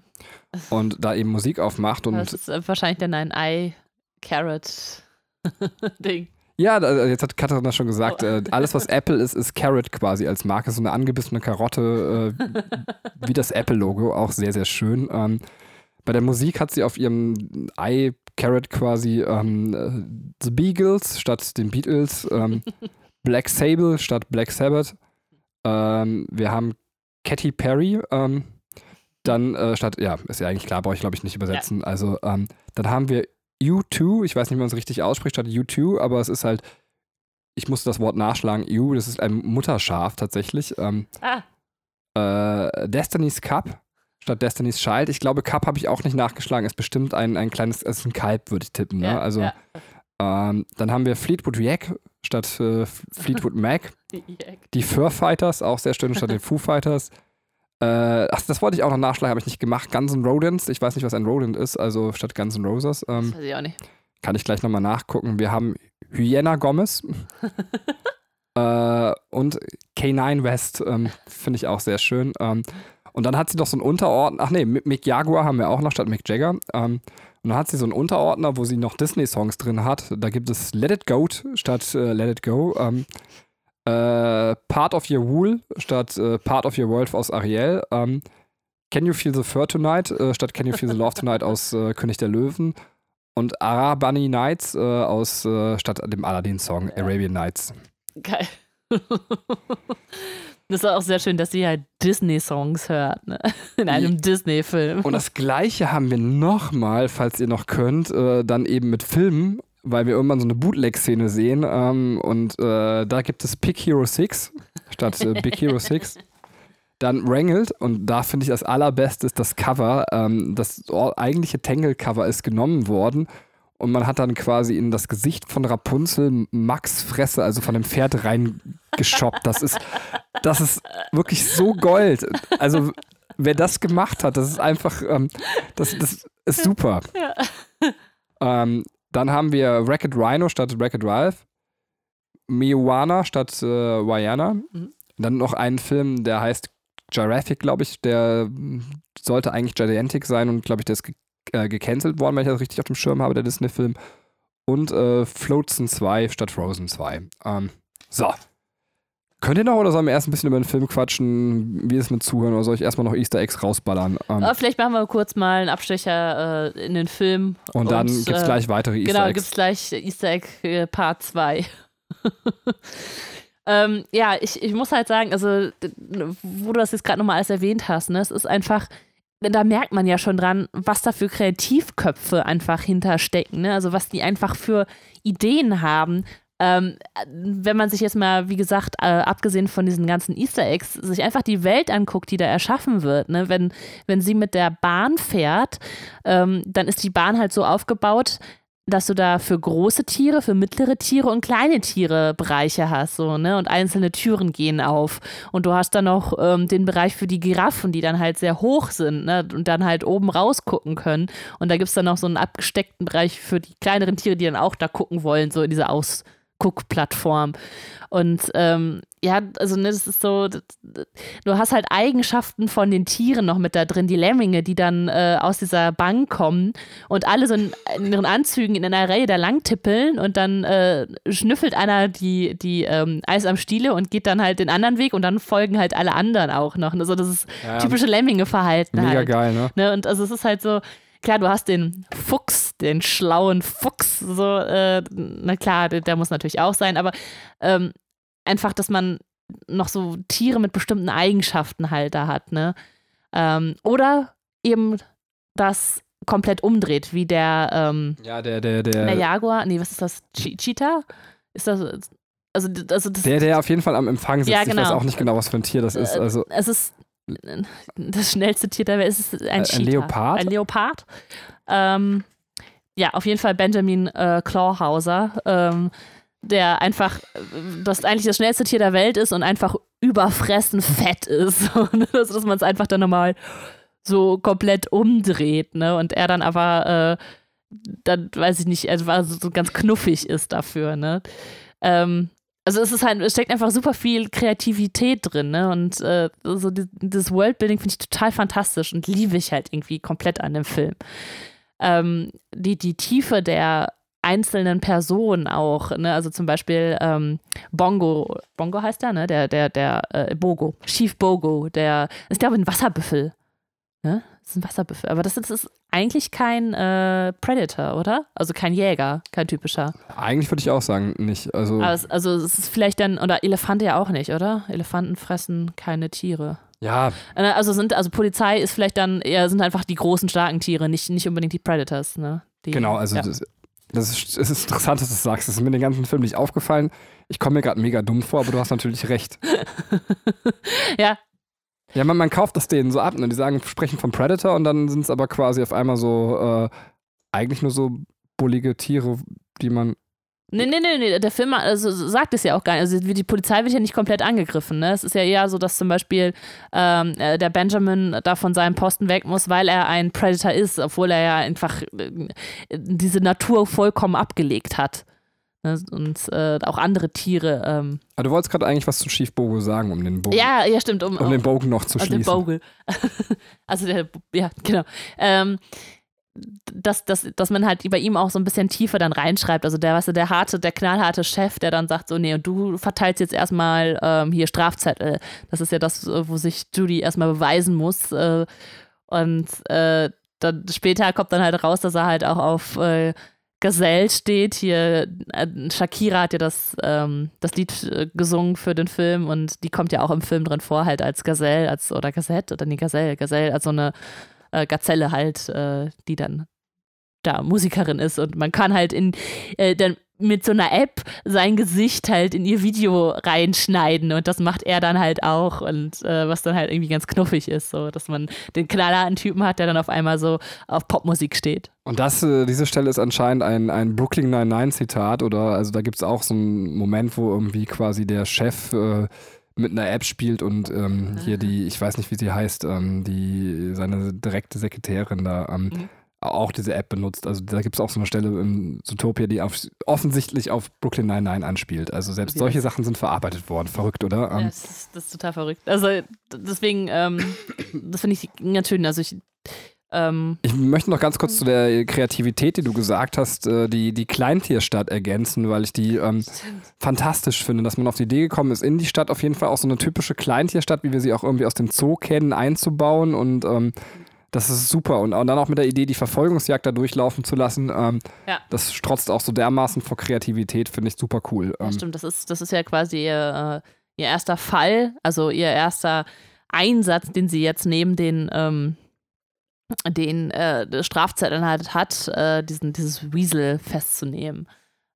und da eben Musik aufmacht. Und das ist äh, wahrscheinlich dann ein i-Carrot-Ding. Ja, jetzt hat Katharina schon gesagt, oh. äh, alles was Apple ist, ist Carrot quasi als Marke, so eine angebissene Karotte, äh, wie das Apple-Logo, auch sehr, sehr schön. Ähm, bei der Musik hat sie auf ihrem iCarrot quasi ähm, äh, The Beagles statt den Beatles, ähm, Black Sable statt Black Sabbath. Wir haben Katy Perry, dann äh, statt, ja, ist ja eigentlich klar, brauche ich glaube ich nicht übersetzen. Ja. Also ähm, dann haben wir U2, ich weiß nicht, wie man es richtig ausspricht, statt U2, aber es ist halt, ich musste das Wort nachschlagen, U, das ist ein Mutterschaf tatsächlich. Ähm, ah. Äh, Destiny's Cup statt Destiny's Child. Ich glaube, Cup habe ich auch nicht nachgeschlagen, ist bestimmt ein, ein kleines, es ist ein Kalb, würde ich tippen. Ne? Ja, also, ja. ähm, dann haben wir Fleetwood Yak statt äh, Fleetwood Mac. Die Fur Fighters, auch sehr schön, statt den Foo Fighters. Äh, ach, das wollte ich auch noch nachschlagen, habe ich nicht gemacht. Guns N' Rodents, ich weiß nicht, was ein Rodent ist, also statt Guns N' Roses. Ähm, das weiß ich auch nicht. Kann ich gleich nochmal nachgucken. Wir haben Hyena Gomez äh, und K9 West, ähm, finde ich auch sehr schön. Ähm, und dann hat sie doch so einen Unterordner, ach nee, Mick Jaguar haben wir auch noch statt Mick Jagger. Ähm, und dann hat sie so einen Unterordner, wo sie noch Disney-Songs drin hat. Da gibt es Let It Go statt äh, Let It Go. Ähm, äh, Part of Your Wool statt äh, Part of Your World aus Ariel. Ähm, Can You Feel the Fur Tonight äh, statt Can You Feel the Love Tonight aus äh, König der Löwen. Und Arabani Nights äh, aus statt dem Aladdin-Song Arabian Nights. Geil. Das ist auch sehr schön, dass sie halt Disney-Songs hört, ne? In einem Disney-Film. Und das gleiche haben wir nochmal, falls ihr noch könnt, äh, dann eben mit Filmen weil wir irgendwann so eine Bootleg-Szene sehen ähm, und äh, da gibt es Pick Hero 6 statt äh, Big Hero 6. Dann Wrangled und da finde ich das allerbeste ist das Cover. Ähm, das eigentliche Tangle-Cover ist genommen worden und man hat dann quasi in das Gesicht von Rapunzel Max Fresse, also von dem Pferd reingeschoppt. Das ist, das ist wirklich so Gold. Also wer das gemacht hat, das ist einfach, ähm, das, das ist super. Ja. Ähm, dann haben wir Racket Rhino statt Racket Ralph. Miwana statt äh, Wayana. Mhm. Dann noch einen Film, der heißt Jurassic, glaube ich. Der sollte eigentlich Gigantic sein und, glaube ich, der ist ge äh, gecancelt worden, wenn ich das richtig auf dem Schirm habe, der Disney-Film. Und äh, Floatson 2 statt Frozen 2. Ähm, so, Könnt ihr noch oder sollen wir erst ein bisschen über den Film quatschen, wie es mit Zuhören oder soll ich erstmal noch Easter Eggs rausballern? Ähm, vielleicht machen wir kurz mal einen Abstecher äh, in den Film. Und dann gibt es äh, gleich weitere Easter genau, Eggs. Genau, gibt es gleich Easter Egg äh, Part 2. ähm, ja, ich, ich muss halt sagen, also, wo du das jetzt gerade nochmal alles erwähnt hast, ne, es ist einfach da merkt man ja schon dran, was da für Kreativköpfe einfach hinterstecken. Ne? Also was die einfach für Ideen haben, ähm, wenn man sich jetzt mal, wie gesagt, äh, abgesehen von diesen ganzen Easter Eggs, sich einfach die Welt anguckt, die da erschaffen wird. Ne? Wenn, wenn sie mit der Bahn fährt, ähm, dann ist die Bahn halt so aufgebaut, dass du da für große Tiere, für mittlere Tiere und kleine Tiere Bereiche hast, so, ne? Und einzelne Türen gehen auf. Und du hast dann noch ähm, den Bereich für die Giraffen, die dann halt sehr hoch sind, ne? Und dann halt oben rausgucken können. Und da gibt es dann noch so einen abgesteckten Bereich für die kleineren Tiere, die dann auch da gucken wollen, so in dieser Aus- Guckplattform. Und ähm, ja, also ne, das ist so, das, du hast halt Eigenschaften von den Tieren noch mit da drin, die Lemminge, die dann äh, aus dieser Bank kommen und alle so in, in, ihren Anzügen in einer Reihe da lang tippeln und dann äh, schnüffelt einer die, die ähm, Eis am Stiele und geht dann halt den anderen Weg und dann folgen halt alle anderen auch noch. Also das ist ja, typische Lemminge-Verhalten. Mega halt, geil, ne? ne? Und also es ist halt so, klar, du hast den Fuchs, den schlauen Fuchs, so, äh, na klar, der, der, muss natürlich auch sein, aber ähm, einfach, dass man noch so Tiere mit bestimmten Eigenschaften halt da hat, ne? Ähm, oder eben das komplett umdreht, wie der, ähm, Ja, der, der, der. der Jaguar, nee, was ist das? Che Cheetah? Ist das, also, also das, Der, der auf jeden Fall am Empfang sitzt. Ja, Ich weiß genau. auch nicht genau, was für ein Tier das ist. Äh, Also es ist äh, das schnellste Tier der Welt, es ist ein Äh, ein Cheetah. Leopard? Ein Leopard. Ähm, ja, auf jeden Fall Benjamin äh, Clawhauser, ähm, der einfach äh, das eigentlich das schnellste Tier der Welt ist und einfach überfressen fett ist. Also, dass man es einfach dann nochmal so komplett umdreht, ne? Und er dann aber äh, dann, weiß ich nicht, also so, ganz knuffig ist dafür, ne? Ähm, also es ist halt, es steckt einfach super viel Kreativität drin, ne? Und äh, so die, das Worldbuilding finde ich total fantastisch und liebe ich halt irgendwie komplett an dem Film. Ähm, die, die Tiefe der einzelnen Personen auch, ne? Also zum Beispiel ähm, Bongo, Bongo heißt der, ne? Der, der, der äh, Bogo, Chief Bogo, der ist glaube ich ein Wasserbüffel. Ne? Das ist ein Wasserbüffel. Aber das ist, das ist eigentlich kein äh, Predator, oder? Also kein Jäger, kein typischer. eigentlich würde ich auch sagen, nicht. Also es, also es ist vielleicht dann, oder Elefante ja auch nicht, oder? Elefanten fressen keine Tiere. Ja, Äh, Also sind, also Polizei ist vielleicht dann eher, sind einfach die großen, starken Tiere, nicht, nicht unbedingt die Predators, ne? Die, genau. Also ja. das, das ist, es ist interessant, dass du das sagst. Das ist mir den ganzen Film nicht aufgefallen. Ich komme mir gerade mega dumm vor, aber du hast natürlich recht. ja, Ja, man, man kauft das denen so ab. Ne? Die sagen, sprechen vom Predator und dann sind es aber quasi auf einmal so äh, eigentlich nur so bullige Tiere, die man. Nee, nee, nee, nee, der Film also, sagt es ja auch gar nicht. Also die Polizei wird ja nicht komplett angegriffen. Ne? Es ist ja eher so, dass zum Beispiel ähm, äh, der Benjamin da von seinem Posten weg muss, weil er ein Predator ist, obwohl er ja einfach äh, diese Natur vollkommen abgelegt hat. Ne? Und äh, auch andere Tiere. Ähm, Aber du wolltest gerade eigentlich was zu Chief Bogo sagen, um den Bogen, ja, ja, stimmt. Um, um den Bogen noch zu also den schließen. Bogle. also der, ja, genau. Ähm, dass, dass, dass man halt bei ihm auch so ein bisschen tiefer dann reinschreibt. Also der, weißt du, der harte, der knallharte Chef, der dann sagt so, nee, und du verteilst jetzt erstmal ähm, hier Strafzettel. Das ist ja das, wo sich Judy erstmal beweisen muss. Äh, und äh, dann später kommt dann halt raus, dass er halt auch auf äh, Gazelle steht. Hier, äh, Shakira hat ja das, ähm, das Lied äh, gesungen für den Film und die kommt ja auch im Film drin vor, halt als Gazelle, als oder Gazette oder nee, Gazelle, Gazelle, als so eine äh, Gazelle halt, äh, die dann da Musikerin ist. Und man kann halt in äh, dann mit so einer App sein Gesicht halt in ihr Video reinschneiden. Und das macht er dann halt auch. Und äh, was dann halt irgendwie ganz knuffig ist, so dass man den knallharten Typen hat, der dann auf einmal so auf Popmusik steht. Und das, äh, diese Stelle ist anscheinend ein, ein Brooklyn 99-Zitat oder also da gibt es auch so einen Moment, wo irgendwie quasi der Chef äh, mit einer App spielt und ähm, hier die, ich weiß nicht, wie sie heißt, ähm, die seine direkte Sekretärin da ähm, Mhm. auch diese App benutzt. Also da gibt es auch so eine Stelle in Zootopia, die auf, offensichtlich auf Brooklyn 99 anspielt. Also selbst Ja. solche Sachen sind verarbeitet worden. Verrückt, oder? Ja, Ähm, das, ist, das ist total verrückt. Also deswegen, ähm, das finde ich ganz schön. Also ich, ähm, Ich möchte noch ganz kurz zu der Kreativität, die du gesagt hast, äh, die, die Kleintierstadt ergänzen, weil ich die ähm, fantastisch finde, dass man auf die Idee gekommen ist, in die Stadt auf jeden Fall auch so eine typische Kleintierstadt, wie wir sie auch irgendwie aus dem Zoo kennen, einzubauen und ähm, das ist super. Und, und dann auch mit der Idee, die Verfolgungsjagd da durchlaufen zu lassen, ähm, Ja. das strotzt auch so dermaßen vor Kreativität, finde ich super cool. ja, Ähm, stimmt, das ist, das ist ja quasi ihr, äh, ihr erster Fall, also ihr erster Einsatz, den sie jetzt neben den, ähm, den äh, Strafzetteln halt hat, äh, diesen, dieses Weasel festzunehmen.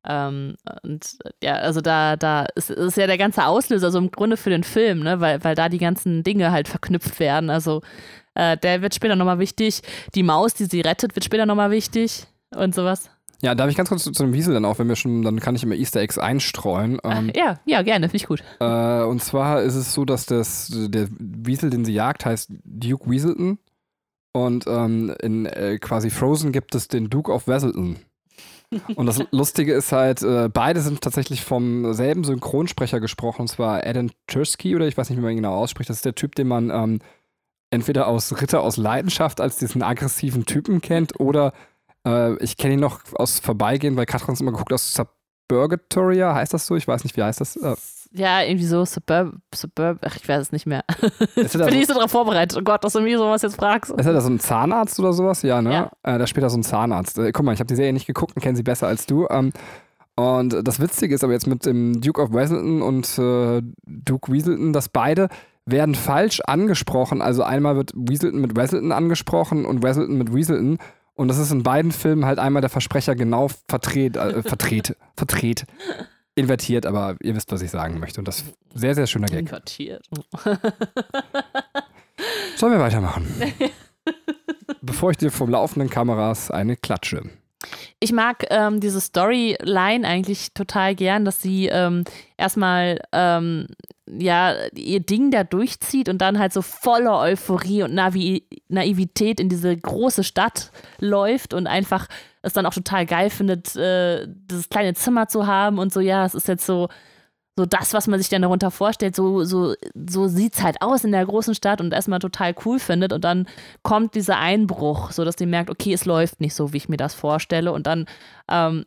Ähm, und ja, also da, da ist, ist ja der ganze Auslöser so im Grunde für den Film, ne? weil, weil da die ganzen Dinge halt verknüpft werden. Also äh, der wird später nochmal wichtig. Die Maus, die sie rettet, wird später nochmal wichtig und sowas. ja, darf ich ganz kurz zu, zu dem Wiesel dann auch, wenn wir schon, dann kann ich immer Easter Eggs einstreuen. Ähm, ja, ja, gerne, finde ich gut. Äh, und zwar ist es so, dass das, der Wiesel, den sie jagt, heißt Duke Weaselton. Und ähm, in äh, quasi Frozen gibt es den Duke of Weaselton. Und das Lustige ist halt, äh, beide sind tatsächlich vom selben Synchronsprecher gesprochen, und zwar Adam Tursky, oder ich weiß nicht, wie man ihn genau ausspricht. Das ist der Typ, den man ähm, entweder aus Ritter aus Leidenschaft als diesen aggressiven Typen kennt, oder äh, ich kenne ihn noch aus Vorbeigehen, weil Katrin immer geguckt aus Suburgatoria, heißt das so? Ich weiß nicht, wie heißt das? Äh, Ja, irgendwie so Suburb, Suburb, ach, ich weiß es nicht mehr. er da Bin ich so drauf vorbereitet. Oh Gott, dass du mir sowas jetzt fragst. Ist da so ein Zahnarzt oder sowas? Ja, ne? Ja. Äh, da spielt er so ein Zahnarzt. Äh, guck mal, ich habe die Serie nicht geguckt und kenne sie besser als du. Ähm, und das Witzige ist aber jetzt mit dem Duke of Weaselton und äh, Duke Weaselton, dass beide werden falsch angesprochen. Also einmal wird Weaselton mit Weselton angesprochen und Weselton mit Weaselton. Und das ist in beiden Filmen halt einmal der Versprecher genau verdreht, äh, verdreht, verdreht, invertiert, aber ihr wisst, was ich sagen möchte. Und das ist sehr, sehr schöner Gag. Invertiert. Sollen wir weitermachen? Bevor ich dir vom laufenden Kameras eine klatsche. Ich mag ähm, diese Storyline eigentlich total gern, dass sie ähm, erstmal ähm, ja ihr Ding da durchzieht und dann halt so voller Euphorie und Navi Naivität in diese große Stadt läuft und einfach es dann auch total geil findet, äh, dieses kleine Zimmer zu haben und so, ja, es ist jetzt so so das, was man sich dann darunter vorstellt, so, so, so sieht es halt aus in der großen Stadt und erstmal total cool findet. Und dann kommt dieser Einbruch, sodass die merkt, okay, es läuft nicht so, wie ich mir das vorstelle. Und dann ähm,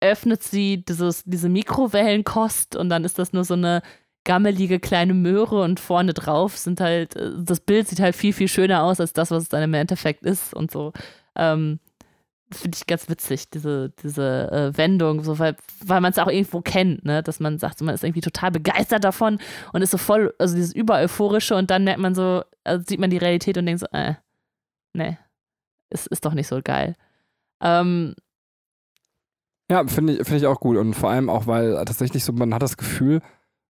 öffnet sie dieses, diese Mikrowellenkost und dann ist das nur so eine gammelige kleine Möhre und vorne drauf sind halt, äh, das Bild sieht halt viel, viel schöner aus als das, was es dann im Endeffekt ist und so. Ähm, finde ich ganz witzig, diese, diese äh, Wendung, so, weil, weil man es auch irgendwo kennt, ne? dass man sagt, man ist irgendwie total begeistert davon und ist so voll, also dieses übereuphorische und dann merkt man so, also sieht man die Realität und denkt so, äh, nee, ist, ist doch nicht so geil. Ähm, ja, finde ich, find ich auch gut und vor allem auch, weil tatsächlich so, man hat das Gefühl,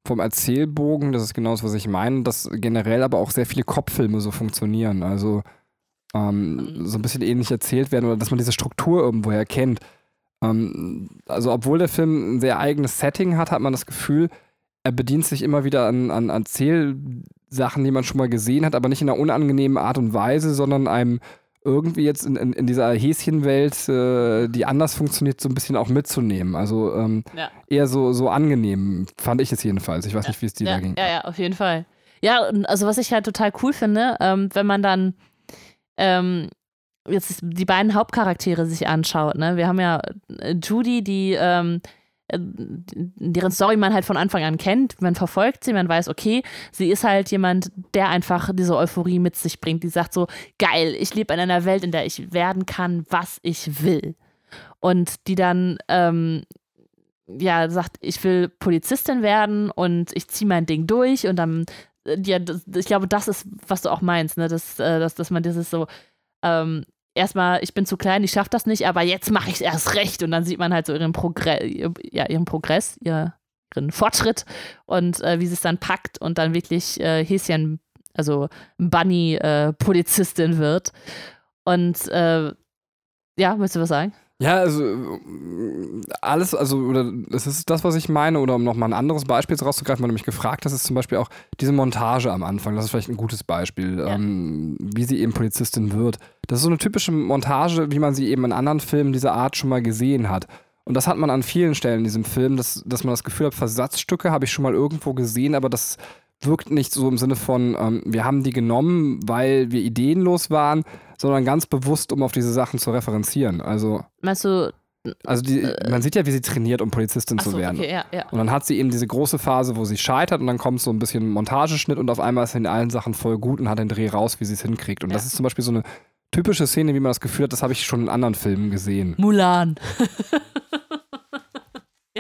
vom Erzählbogen, das ist genau das, was ich meine, dass generell aber auch sehr viele Kopffilme so funktionieren. Also ähm, so ein bisschen ähnlich erzählt werden oder dass man diese Struktur irgendwo erkennt. Ähm, also, obwohl der Film ein sehr eigenes Setting hat, hat man das Gefühl, er bedient sich immer wieder an, an Erzählsachen, die man schon mal gesehen hat, aber nicht in einer unangenehmen Art und Weise, sondern einem irgendwie jetzt in, in, in dieser Häschenwelt, äh, die anders funktioniert, so ein bisschen auch mitzunehmen. Also ähm, ja. eher so, so angenehm, fand ich es jedenfalls. Ich weiß ja. nicht, wie es dir ja, da ging. Ja, ja, auf jeden Fall. Ja, also was ich halt total cool finde, ähm, wenn man dann ähm, jetzt die beiden Hauptcharaktere sich anschaut, ne? Wir haben ja äh, Judy, die ähm, äh, deren Story man halt von Anfang an kennt, man verfolgt sie, man weiß, okay, sie ist halt jemand, der einfach diese Euphorie mit sich bringt, die sagt so, geil, ich lebe in einer Welt, in der ich werden kann, was ich will. Und die dann, ähm, ja, sagt, ich will Polizistin werden und ich ziehe mein Ding durch und dann, äh, ja, das, ich glaube, das ist, was du auch meinst, ne, dass, dass, dass man dieses so, ähm, erstmal, ich bin zu klein, ich schaffe das nicht, aber jetzt mache ich es erst recht. Und dann sieht man halt so ihren, Progress, ja, ihren Progress, ihren Fortschritt und äh, wie sie es dann packt und dann wirklich äh, Häschen, also Bunny-Polizistin äh, wird. Und äh, ja, willst du was sagen? Ja, also alles, also, oder das ist das, was ich meine, oder um nochmal ein anderes Beispiel rauszugreifen, weil du mich gefragt hast, ist zum Beispiel auch diese Montage am Anfang. Das ist vielleicht ein gutes Beispiel, ja. ähm, wie sie eben Polizistin wird. Das ist so eine typische Montage, wie man sie eben in anderen Filmen dieser Art schon mal gesehen hat. Und das hat man an vielen Stellen in diesem Film, dass, dass man das Gefühl hat, Versatzstücke habe ich schon mal irgendwo gesehen, aber das wirkt nicht so im Sinne von, ähm, wir haben die genommen, weil wir ideenlos waren, sondern ganz bewusst, um auf diese Sachen zu referenzieren. Also. Meinst du. Also die, äh, man sieht ja, wie sie trainiert, um Polizistin so, zu werden. Okay, ja, ja. Und dann hat sie eben diese große Phase, wo sie scheitert und dann kommt so ein bisschen Montageschnitt und auf einmal ist sie in allen Sachen voll gut und hat den Dreh raus, wie sie es hinkriegt. Und ja. das ist zum Beispiel so eine typische Szene, wie man das Gefühl hat, das habe ich schon in anderen Filmen gesehen. Mulan.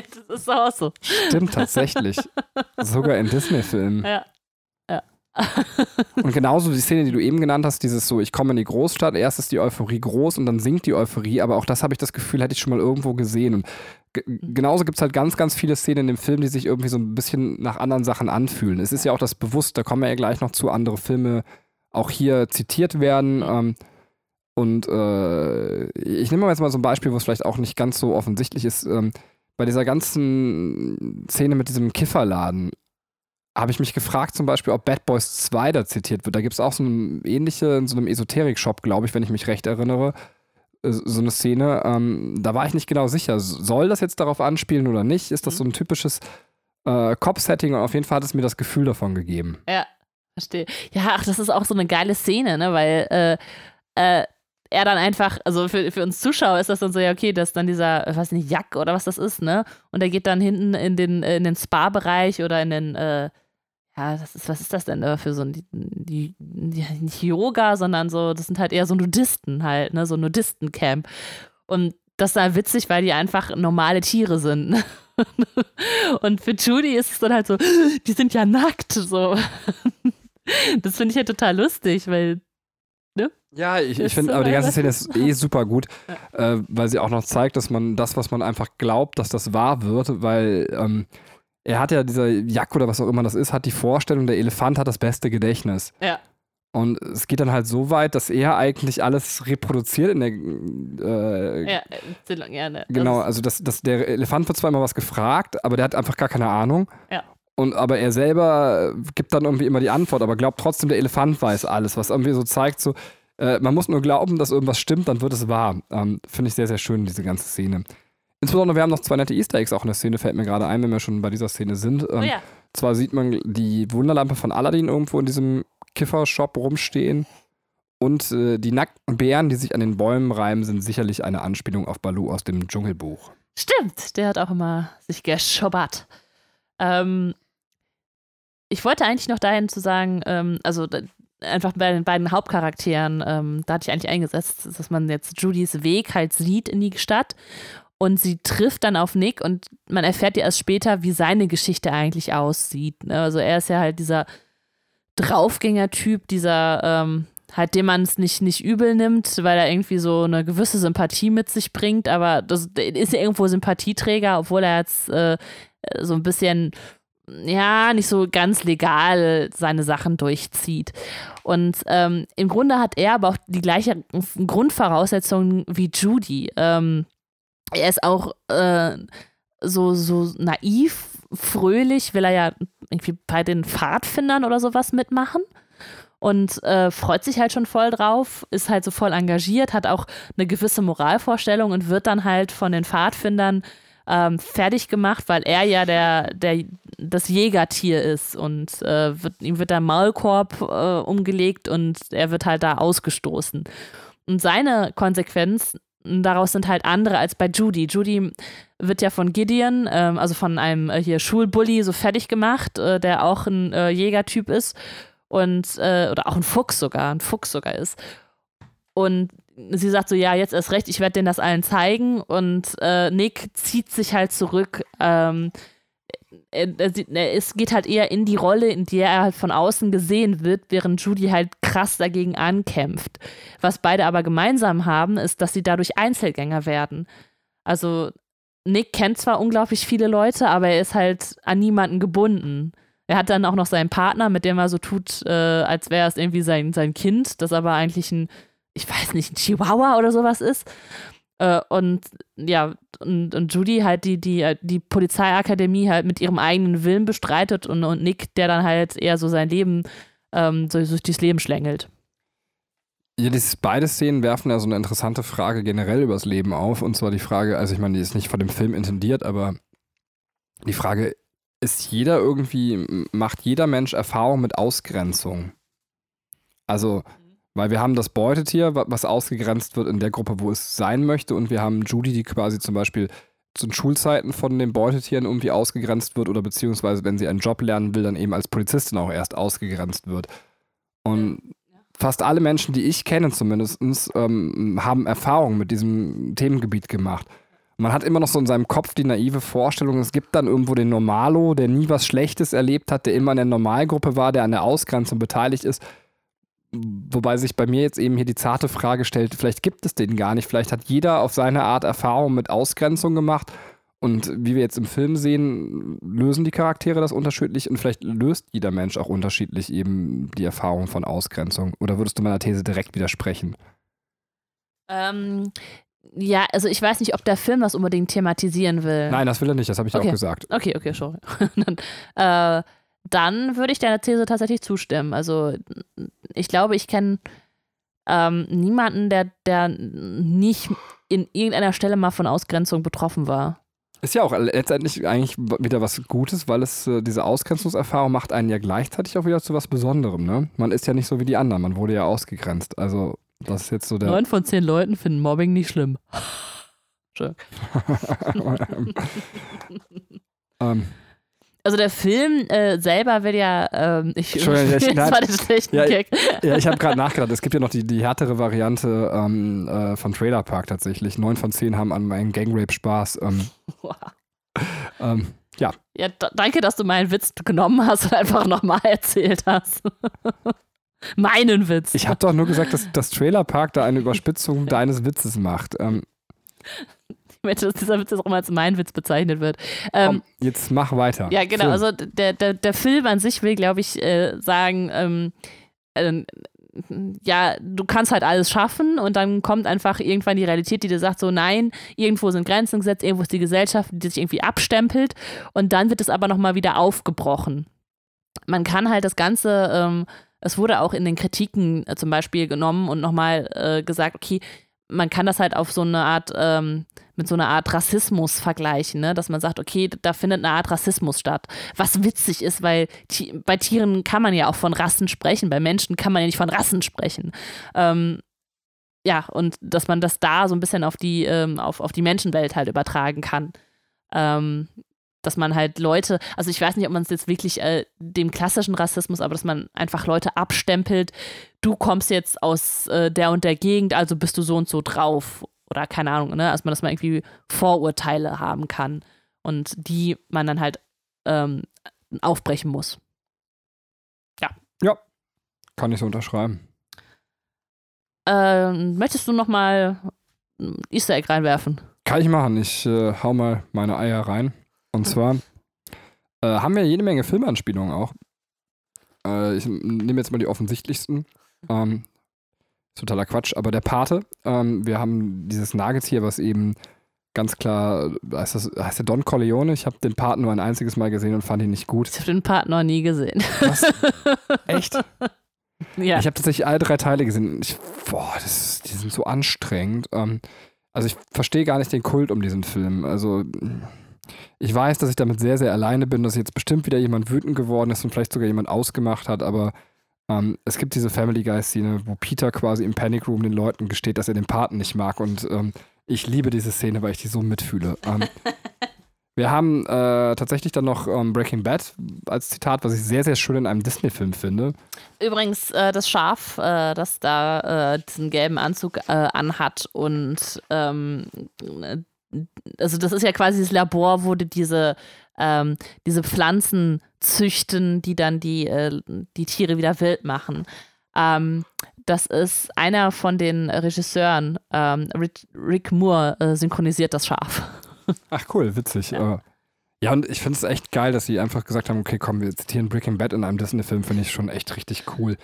das ist auch so. Stimmt tatsächlich. Sogar in Disney-Filmen. Ja. und genauso die Szene, die du eben genannt hast, dieses so, ich komme in die Großstadt, erst ist die Euphorie groß und dann sinkt die Euphorie, aber auch das habe ich das Gefühl, hätte ich schon mal irgendwo gesehen. Und genauso gibt es halt ganz, ganz viele Szenen in dem Film, die sich irgendwie so ein bisschen nach anderen Sachen anfühlen. Es ist ja auch das Bewusst, da kommen wir ja gleich noch zu, andere Filme auch hier zitiert werden. Ähm, und äh, ich nehme mal jetzt mal so ein Beispiel, wo es vielleicht auch nicht ganz so offensichtlich ist. Ähm, bei dieser ganzen Szene mit diesem Kifferladen habe ich mich gefragt, zum Beispiel, ob Bad Boys 2 da zitiert wird. Da gibt es auch so eine ähnliche, in so einem Esoterik-Shop, glaube ich, wenn ich mich recht erinnere, äh, so eine Szene. Ähm, da war ich nicht genau sicher. Soll das jetzt darauf anspielen oder nicht? Ist das mhm. so ein typisches äh, Cop-Setting? Und auf jeden Fall hat es mir das Gefühl davon gegeben. Ja, verstehe. Ja, ach, das ist auch so eine geile Szene, ne? Weil äh, äh, er dann einfach, also für, für uns Zuschauer ist das dann so, ja, okay, das ist dann dieser, weiß nicht, Jack oder was das ist, ne? Und er geht dann hinten in den, in den Spa-Bereich oder in den, äh, ja, das ist, was ist das denn für so ein, die, nicht Yoga, sondern so, das sind halt eher so Nudisten halt, ne, so Nudistencamp. Und das ist halt witzig, weil die einfach normale Tiere sind. Ne? Und für Judy ist es dann halt so, die sind ja nackt, so. Das finde ich ja total lustig, weil Ja, ich, ich finde, aber die ganze. Szene ist eh super gut, äh, weil sie auch noch zeigt, dass man das, was man einfach glaubt, dass das wahr wird, weil ähm, er hat ja dieser Jack oder was auch immer das ist, hat die Vorstellung, der Elefant hat das beste Gedächtnis. Ja. Und es geht dann halt so weit, dass er eigentlich alles reproduziert in der äh, ja, erzähl lang gerne. Genau, also das, das, der Elefant wird zwar immer was gefragt, aber der hat einfach gar keine Ahnung. Ja. Und aber er selber äh, gibt dann irgendwie immer die Antwort, aber glaubt trotzdem, der Elefant weiß alles, was irgendwie so zeigt, so, äh, man muss nur glauben, dass irgendwas stimmt, dann wird es wahr. Ähm, Finde ich sehr, sehr schön, diese ganze Szene. Insbesondere, wir haben noch zwei nette Easter Eggs auch in der Szene, fällt mir gerade ein, wenn wir schon bei dieser Szene sind. Ähm, oh ja, Zwar sieht man die Wunderlampe von Aladdin irgendwo in diesem Kiffershop rumstehen. Und äh, die nackten Bären, die sich an den Bäumen reimen, sind sicherlich eine Anspielung auf Baloo aus dem Dschungelbuch. stimmt. Der hat auch immer sich geschobbert. Ähm, ich wollte eigentlich noch dahin zu sagen, ähm, also einfach bei den beiden Hauptcharakteren, ähm, da hatte ich eigentlich eingesetzt, dass man jetzt Judys Weg halt sieht in die Stadt und sie trifft dann auf Nick und man erfährt ja erst später, wie seine Geschichte eigentlich aussieht. ne? Also er ist ja halt dieser Draufgänger-Typ, dieser ähm, halt, dem man es nicht, nicht übel nimmt, weil er irgendwie so eine gewisse Sympathie mit sich bringt, aber das ist ja irgendwo Sympathieträger, obwohl er jetzt äh, so ein bisschen ja, nicht so ganz legal seine Sachen durchzieht. Und ähm, im Grunde hat er aber auch die gleiche Grundvoraussetzungen wie Judy. Ähm, er ist auch äh, so, so naiv, fröhlich, will er ja irgendwie bei den Pfadfindern oder sowas mitmachen. Und äh, freut sich halt schon voll drauf, ist halt so voll engagiert, hat auch eine gewisse Moralvorstellung und wird dann halt von den Pfadfindern ähm, fertig gemacht, weil er ja der, der, das Jägertier ist und äh, wird, ihm wird der Maulkorb äh, umgelegt und er wird halt da ausgestoßen. Und seine Konsequenz daraus sind halt andere als bei Judy. Judy wird ja von Gideon, ähm, also von einem äh, hier Schulbully, so fertig gemacht, äh, der auch ein äh, Jägertyp ist und äh, oder auch ein Fuchs sogar, ein Fuchs sogar ist. Und sie sagt so, ja, jetzt erst recht, ich werde denen das allen zeigen. Und äh, Nick zieht sich halt zurück. Ähm, ist, geht halt eher in die Rolle, in der er halt von außen gesehen wird, während Judy halt krass dagegen ankämpft. Was beide aber gemeinsam haben, ist, dass sie dadurch Einzelgänger werden. Also Nick kennt zwar unglaublich viele Leute, aber er ist halt an niemanden gebunden. Er hat dann auch noch seinen Partner, mit dem er so tut, äh, als wäre es irgendwie sein, sein Kind, das aber eigentlich ein, ich weiß nicht, ein Chihuahua oder sowas ist. Äh, und ja, und, und Judy halt die, die, äh, die Polizeiakademie halt mit ihrem eigenen Willen bestreitet und, und Nick, der dann halt eher so sein Leben ähm, so durch das Leben schlängelt. Ja, dieses, beide Szenen werfen ja so eine interessante Frage generell übers Leben auf. Und zwar die Frage, also ich meine, die ist nicht von dem Film intendiert, aber die Frage, ist jeder irgendwie, macht jeder Mensch Erfahrung mit Ausgrenzung? Also, weil wir haben das Beutetier, wa- was ausgegrenzt wird in der Gruppe, wo es sein möchte, und wir haben Judy, die quasi zum Beispiel zu den Schulzeiten von den Beutetieren irgendwie ausgegrenzt wird oder beziehungsweise, wenn sie einen Job lernen will, dann eben als Polizistin auch erst ausgegrenzt wird. Und fast alle Menschen, die ich kenne zumindest, ähm, haben Erfahrungen mit diesem Themengebiet gemacht. Man hat immer noch so in seinem Kopf die naive Vorstellung, es gibt dann irgendwo den Normalo, der nie was Schlechtes erlebt hat, der immer in der Normalgruppe war, der an der Ausgrenzung beteiligt ist. Wobei sich bei mir jetzt eben hier die zarte Frage stellt, vielleicht gibt es den gar nicht, vielleicht hat jeder auf seine Art Erfahrung mit Ausgrenzung gemacht und wie wir jetzt im Film sehen, lösen die Charaktere das unterschiedlich und vielleicht löst jeder Mensch auch unterschiedlich eben die Erfahrung von Ausgrenzung. Oder würdest du meiner These direkt widersprechen? Ähm, ja, also ich weiß nicht, ob der Film das unbedingt thematisieren will. Nein, das will er nicht, das habe ich Okay. auch gesagt. Okay, okay, sorry. dann, äh, dann würde ich deiner These tatsächlich zustimmen. Also ich glaube, ich kenne ähm, niemanden, der, der nicht in irgendeiner Stelle mal von Ausgrenzung betroffen war. Ist ja auch letztendlich eigentlich wieder was Gutes, weil es äh, diese Ausgrenzungserfahrung macht einen ja gleichzeitig auch wieder zu was Besonderem. Ne? Man ist ja nicht so wie die anderen, man wurde ja ausgegrenzt. Also das ist jetzt so der. Neun von zehn Leuten finden Mobbing nicht schlimm. ähm, Also der Film äh, selber will ja, ähm, ich, Entschuldigung, ich- das war der schlechte Ja, Gag. ja, ich habe gerade nachgedacht, es gibt ja noch die, die härtere Variante ähm, äh, von Trailer Park tatsächlich. Neun von zehn haben an meinem Gangrape Spaß. Ähm, Wow. ähm, Ja. Ja, danke, dass du meinen Witz genommen hast und einfach nochmal erzählt hast. Meinen Witz. Ich habe doch nur gesagt, dass das Trailerpark da eine Überspitzung deines Witzes macht. Ähm, dass dieser Witz jetzt auch mal als mein Witz bezeichnet wird. Ähm, komm, jetzt mach weiter. Ja, genau. Film. Also der, der, der Film an sich will, glaube ich, äh, sagen, ähm, äh, ja, du kannst halt alles schaffen und dann kommt einfach irgendwann die Realität, die dir sagt, so nein, irgendwo sind Grenzen gesetzt, irgendwo ist die Gesellschaft, die sich irgendwie abstempelt und dann wird es aber nochmal wieder aufgebrochen. Man kann halt das Ganze, ähm, es wurde auch in den Kritiken äh, zum Beispiel genommen und nochmal äh, gesagt, okay, man kann das halt auf so eine Art, ähm, mit so einer Art Rassismus vergleichen, ne? dass man sagt, okay, da findet eine Art Rassismus statt. Was witzig ist, weil bei Tieren kann man ja auch von Rassen sprechen, bei Menschen kann man ja nicht von Rassen sprechen. Ähm, ja, und dass man das da so ein bisschen auf die, ähm, auf, auf die Menschenwelt halt übertragen kann. Ähm, dass man halt Leute, also ich weiß nicht, ob man es jetzt wirklich äh, dem klassischen Rassismus, aber dass man einfach Leute abstempelt, du kommst jetzt aus äh, der und der Gegend, also bist du so und so drauf oder keine Ahnung, ne? Also dass man irgendwie Vorurteile haben kann und die man dann halt ähm, aufbrechen muss. Ja. Ja, kann ich so unterschreiben. Ähm, möchtest du noch mal Easter Egg reinwerfen? Kann ich machen. Ich äh, hau mal meine Eier rein. Und zwar äh, haben wir jede Menge Filmanspielungen auch. Äh, ich nehme jetzt mal die offensichtlichsten. Ähm, totaler Quatsch, aber der Pate. Ähm, wir haben dieses Nagetier, was eben ganz klar, heißt, das, heißt der Don Corleone? Ich habe den Paten nur ein einziges Mal gesehen und fand ihn nicht gut. Ich habe den Paten noch nie gesehen. Was? Echt? Ja. Ich habe tatsächlich alle drei Teile gesehen. Ich, boah, das, die sind so anstrengend. Ähm, also ich verstehe gar nicht den Kult um diesen Film. Also ich weiß, dass ich damit sehr, sehr alleine bin, dass jetzt bestimmt wieder jemand wütend geworden ist und vielleicht sogar jemand ausgemacht hat, aber ähm, es gibt diese Family Guy-Szene, wo Peter quasi im Panic Room den Leuten gesteht, dass er den Paten nicht mag und ähm, ich liebe diese Szene, weil ich die so mitfühle. Ähm, wir haben äh, tatsächlich dann noch ähm, Breaking Bad als Zitat, was ich sehr, sehr schön in einem Disney-Film finde. Übrigens, äh, das Schaf, äh, das da äh, diesen gelben Anzug äh, anhat und ähm, also das ist ja quasi das Labor, wo die diese, ähm, diese Pflanzen züchten, die dann die, äh, die Tiere wieder wild machen. Ähm, das ist einer von den Regisseuren, ähm, Rick, Rick, Moore, äh, synchronisiert das Schaf. Ach cool, witzig. Ja, ja und ich finde es echt geil, dass sie einfach gesagt haben, okay, komm, wir zitieren Breaking Bad in einem Disney-Film, finde ich schon echt richtig cool.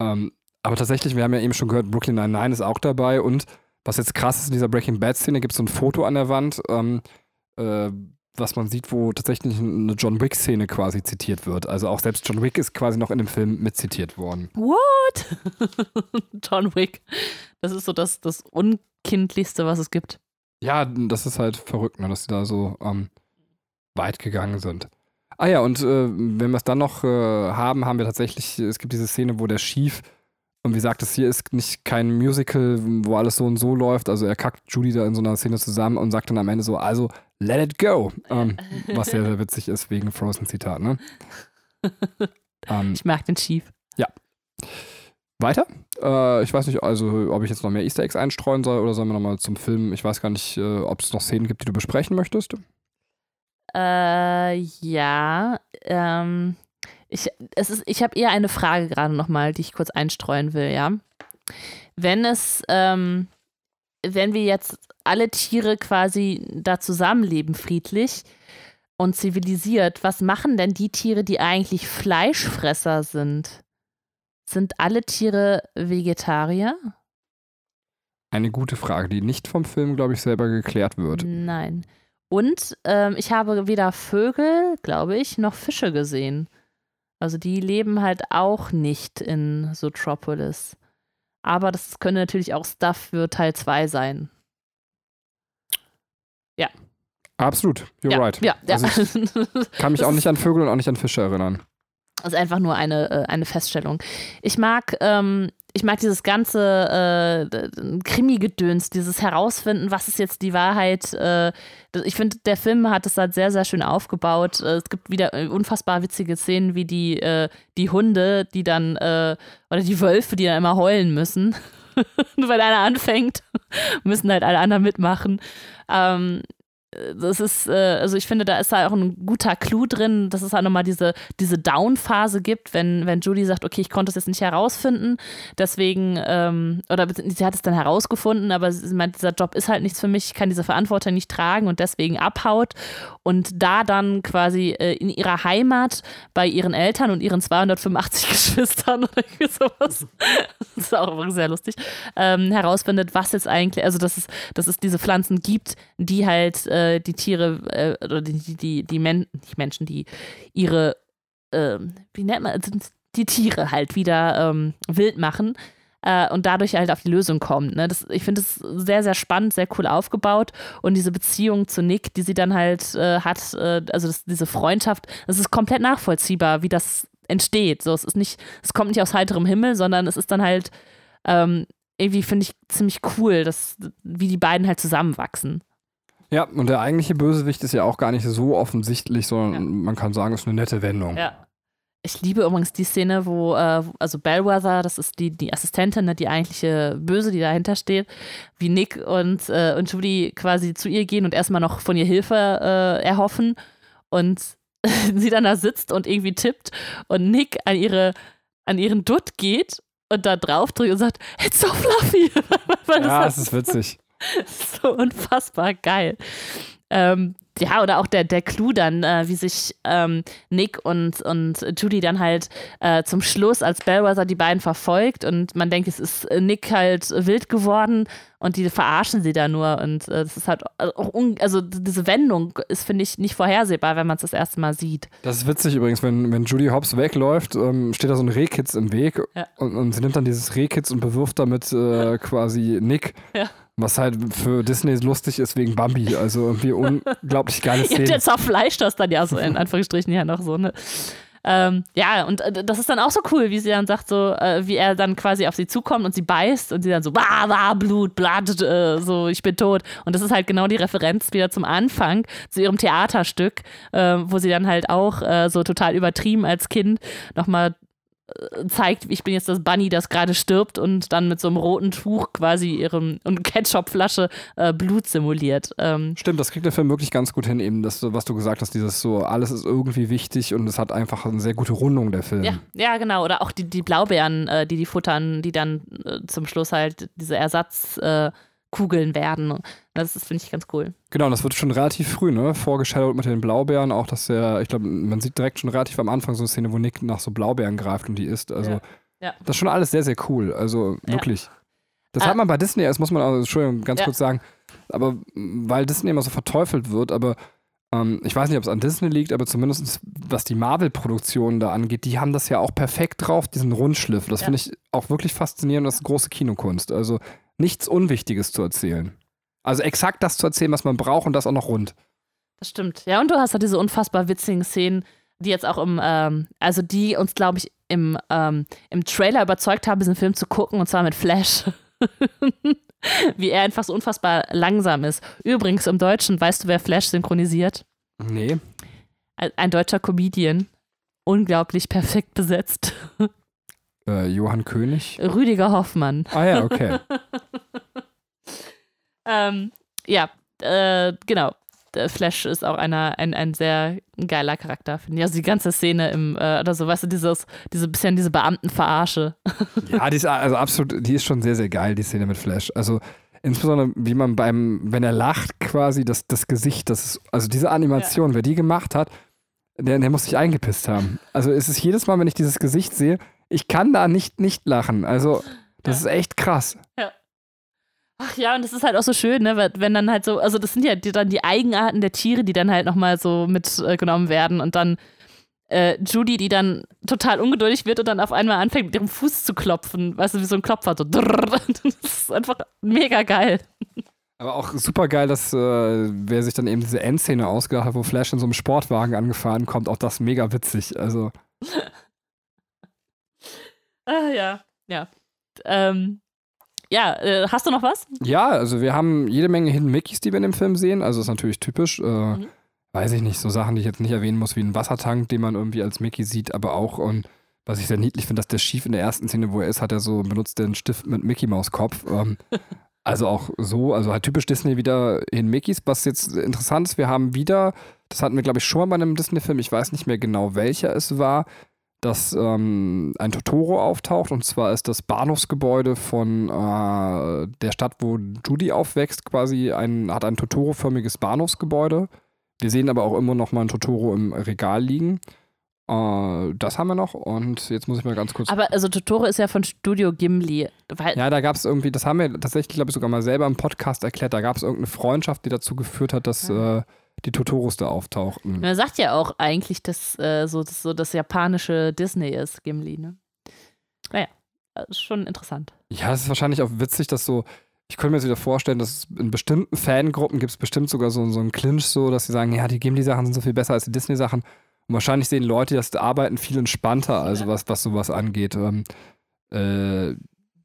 Ähm, aber tatsächlich, wir haben ja eben schon gehört, Brooklyn Nine-Nine ist auch dabei und was jetzt krass ist in dieser Breaking Bad-Szene, gibt es so ein Foto an der Wand, ähm, äh, was man sieht, wo tatsächlich eine John Wick-Szene quasi zitiert wird. Also auch selbst John Wick ist quasi noch in dem Film mitzitiert worden. What? John Wick. Das ist so das, das Unkindlichste, was es gibt. Ja, das ist halt verrückt, ne, dass sie da so ähm, weit gegangen sind. Ah ja, und äh, wenn wir es dann noch äh, haben, haben wir tatsächlich, es gibt diese Szene, wo der Schief und wie gesagt, das hier ist nicht kein Musical, wo alles so und so läuft. Also er kackt Judy da in so einer Szene zusammen und sagt dann am Ende so, also let it go. Ähm, was sehr, sehr witzig ist wegen Frozen-Zitat, ne? ähm, ich mag den Chief. Ja. Weiter? Äh, ich weiß nicht, also ob ich jetzt noch mehr Easter Eggs einstreuen soll oder sollen wir nochmal zum Film? Ich weiß gar nicht, äh, ob es noch Szenen gibt, die du besprechen möchtest. Äh, ja. Ähm, ich, ich habe eher eine Frage gerade nochmal, die ich kurz einstreuen will, ja. Wenn es, ähm, wenn wir jetzt alle Tiere quasi da zusammenleben, friedlich und zivilisiert, was machen denn die Tiere, die eigentlich Fleischfresser sind? Sind alle Tiere Vegetarier? Eine gute Frage, die nicht vom Film, glaube ich, selber geklärt wird. Nein. Und ähm, ich habe weder Vögel, glaube ich, noch Fische gesehen. Also die leben halt auch nicht in Zootropolis. Aber das könnte natürlich auch Stuff für Teil 2 sein. Ja. Absolut, you're ja, right. Ja, ja. Also ich kann mich auch nicht an Vögel und auch nicht an Fische erinnern. Das ist einfach nur eine, äh, eine Feststellung. Ich mag ähm, ich mag dieses ganze äh, Krimi-Gedöns, dieses Herausfinden, was ist jetzt die Wahrheit. Äh, ich finde, der Film hat es halt sehr, sehr schön aufgebaut. Äh, es gibt wieder äh, unfassbar witzige Szenen, wie die, äh, die Hunde, die dann, äh, oder die Wölfe, die dann immer heulen müssen. Weil einer anfängt, müssen halt alle anderen mitmachen. Ähm, das ist, äh, also ich finde, da ist da auch ein guter Clou drin, dass es halt nochmal diese, diese Down-Phase gibt, wenn, wenn Judy sagt, okay, ich konnte es jetzt nicht herausfinden, deswegen, ähm, oder sie hat es dann herausgefunden, aber sie meint, dieser Job ist halt nichts für mich, ich kann diese Verantwortung nicht tragen und deswegen abhaut. Und da dann quasi äh, in ihrer Heimat bei ihren Eltern und ihren 285 Geschwistern oder sowas, das ist auch sehr lustig, ähm, herausfindet, was jetzt eigentlich, also dass es, dass es diese Pflanzen gibt, die halt äh, äh, die Tiere äh, oder die, die, die, Men die Menschen, die ihre, äh, wie nennt man, die Tiere halt wieder ähm, wild machen äh, und dadurch halt auf die Lösung kommen. Ne? Das, ich finde es sehr, sehr spannend, sehr cool aufgebaut und diese Beziehung zu Nick, die sie dann halt äh, hat, äh, also das, diese Freundschaft, das ist komplett nachvollziehbar, wie das entsteht. So, es ist nicht, es kommt nicht aus heiterem Himmel, sondern es ist dann halt ähm, irgendwie finde ich ziemlich cool, dass, wie die beiden halt zusammenwachsen. Ja, und der eigentliche Bösewicht ist ja auch gar nicht so offensichtlich, sondern ja. man kann sagen, es ist eine nette Wendung. Ja. Ich liebe übrigens die Szene, wo, äh, also Bellwether, das ist die, die Assistentin, ne, die eigentliche Böse, die dahinter steht, wie Nick und, äh, und Judy quasi zu ihr gehen und erstmal noch von ihr Hilfe äh, erhoffen und sie dann da sitzt und irgendwie tippt und Nick an, ihre, an ihren Dutt geht und da drauf drückt und sagt, it's so fluffy. ja, das ist witzig. so unfassbar geil. Ähm, ja, oder auch der, der Clou dann, äh, wie sich ähm, Nick und, und Judy dann halt äh, zum Schluss als Bellwether die beiden verfolgt und man denkt, es ist Nick halt wild geworden und die verarschen sie da nur und äh, das ist halt auch, also diese Wendung ist, finde ich, nicht vorhersehbar, wenn man es das erste Mal sieht. Das ist witzig übrigens, wenn, wenn Judy Hobbs wegläuft, ähm, steht da so ein Rehkitz im Weg ja. und, und sie nimmt dann dieses Rehkitz und bewirft damit äh, quasi Nick. Ja. Was halt für Disney lustig ist wegen Bambi. Also irgendwie unglaublich geile Szene. ja, der zerfleischt das dann ja so in Anführungsstrichen ja noch so, ne? Ähm, ja, und äh, das ist dann auch so cool, wie sie dann sagt, so, äh, wie er dann quasi auf sie zukommt und sie beißt und sie dann so, bah, bah, Blut, Blatt, äh, so, ich bin tot. Und das ist halt genau die Referenz wieder zum Anfang, zu ihrem Theaterstück, äh, wo sie dann halt auch äh, so total übertrieben als Kind nochmal zeigt, ich bin jetzt das Bunny, das gerade stirbt und dann mit so einem roten Tuch quasi ihrem und Ketchupflasche äh, Blut simuliert. Ähm, Stimmt, das kriegt der Film wirklich ganz gut hin, eben das, was du gesagt hast, dieses so, alles ist irgendwie wichtig und es hat einfach eine sehr gute Rundung, der Film. Ja, ja genau. Oder auch die, die Blaubeeren, äh, die die futtern, die dann äh, zum Schluss halt diese Ersatz äh, werden. Das, das finde ich ganz cool. Genau, das wird schon relativ früh, ne? Vorgestellt mit den Blaubeeren, auch dass der, ich glaube, man sieht direkt schon relativ am Anfang so eine Szene, wo Nick nach so Blaubeeren greift und die isst. Also, ja. Ja. das ist schon alles sehr, sehr cool. Also, wirklich. Ja. Das ah. hat man bei Disney, das muss man auch, Entschuldigung, ganz kurz sagen, aber weil Disney immer so verteufelt wird, aber ähm, ich weiß nicht, ob es an Disney liegt, aber zumindest was die Marvel-Produktionen da angeht, die haben das ja auch perfekt drauf, diesen Rundschliff. Das finde ich auch wirklich faszinierend, das ist große Kinokunst. Also, nichts Unwichtiges zu erzählen. Also exakt das zu erzählen, was man braucht und das auch noch rund. Das stimmt. Ja, und du hast halt diese unfassbar witzigen Szenen, die jetzt auch im, ähm, also die uns, glaube ich, im, ähm, im Trailer überzeugt haben, diesen Film zu gucken, und zwar mit Flash. Wie er einfach so unfassbar langsam ist. Übrigens, im Deutschen, weißt du, wer Flash synchronisiert? Nee. Ein, ein deutscher Comedian. Unglaublich perfekt besetzt. Äh, Johann König? Rüdiger Hoffmann. Ah ja, okay. ähm, ja, äh, genau. Der Flash ist auch einer, ein, ein sehr geiler Charakter, finde ich. Also die ganze Szene im, äh, oder so, weißt du, dieses, diese bisschen diese Beamtenverarsche. ja, die ist also absolut, die ist schon sehr, sehr geil, die Szene mit Flash. Also insbesondere, wie man beim, wenn er lacht, quasi das, das Gesicht, das ist, also diese Animation, ja. wer die gemacht hat, der, der muss sich eingepisst haben. Also es ist jedes Mal, wenn ich dieses Gesicht sehe, ich kann da nicht nicht lachen. Also, das ja. ist echt krass. Ja. Ach ja, und das ist halt auch so schön, ne? wenn dann halt so, also das sind ja die, dann die Eigenarten der Tiere, die dann halt nochmal so mitgenommen äh, werden und dann äh, Judy, die dann total ungeduldig wird und dann auf einmal anfängt, mit ihrem Fuß zu klopfen, weißt du, wie so ein Klopfer, so das ist einfach mega geil. Aber auch super geil, dass äh, wer sich dann eben diese Endszene ausgedacht hat, wo Flash in so einem Sportwagen angefahren kommt, auch das mega witzig. Also. Ah, ja, ja. Ähm, ja, äh, hast du noch was? Ja, also wir haben jede Menge Hidden Mickeys, die wir in dem Film sehen. Also ist natürlich typisch. Äh, mhm. Weiß ich nicht, so Sachen, die ich jetzt nicht erwähnen muss, wie ein Wassertank, den man irgendwie als Mickey sieht, aber auch und was ich sehr niedlich finde, dass der Schief in der ersten Szene, wo er ist, hat er so benutzt den Stift mit Mickey Maus Kopf. Ähm, Also auch so, also halt typisch Disney wieder in Mickeys. Was jetzt interessant ist, wir haben wieder, das hatten wir glaube ich schon mal bei einem Disney-Film, ich weiß nicht mehr genau welcher es war, dass ähm, ein Totoro auftaucht und zwar ist das Bahnhofsgebäude von äh, der Stadt, wo Judy aufwächst, quasi ein, hat ein Totoro-förmiges Bahnhofsgebäude. Wir sehen aber auch immer noch mal ein Totoro im Regal liegen. Äh, das haben wir noch und jetzt muss ich mal ganz kurz. Aber also Totoro ist ja von Studio Gimli. Weil, Ja, da gab es irgendwie, das haben wir tatsächlich, glaube ich, sogar mal selber im Podcast erklärt. Da gab es irgendeine Freundschaft, die dazu geführt hat, dass äh, die Totoros da auftauchten. Man sagt ja auch eigentlich, dass äh, so, das, so das japanische Disney ist, Gimli, ne? Naja, das ist schon interessant. Ja, es ist wahrscheinlich auch witzig, dass so. Ich könnte mir jetzt wieder vorstellen, dass in bestimmten Fangruppen gibt es bestimmt sogar so, so einen Clinch, so, dass sie sagen, ja, die Gimli-Sachen sind so viel besser als die Disney-Sachen. Und wahrscheinlich sehen Leute, dass das Arbeiten viel entspannter, also was, was sowas angeht. Ähm, äh,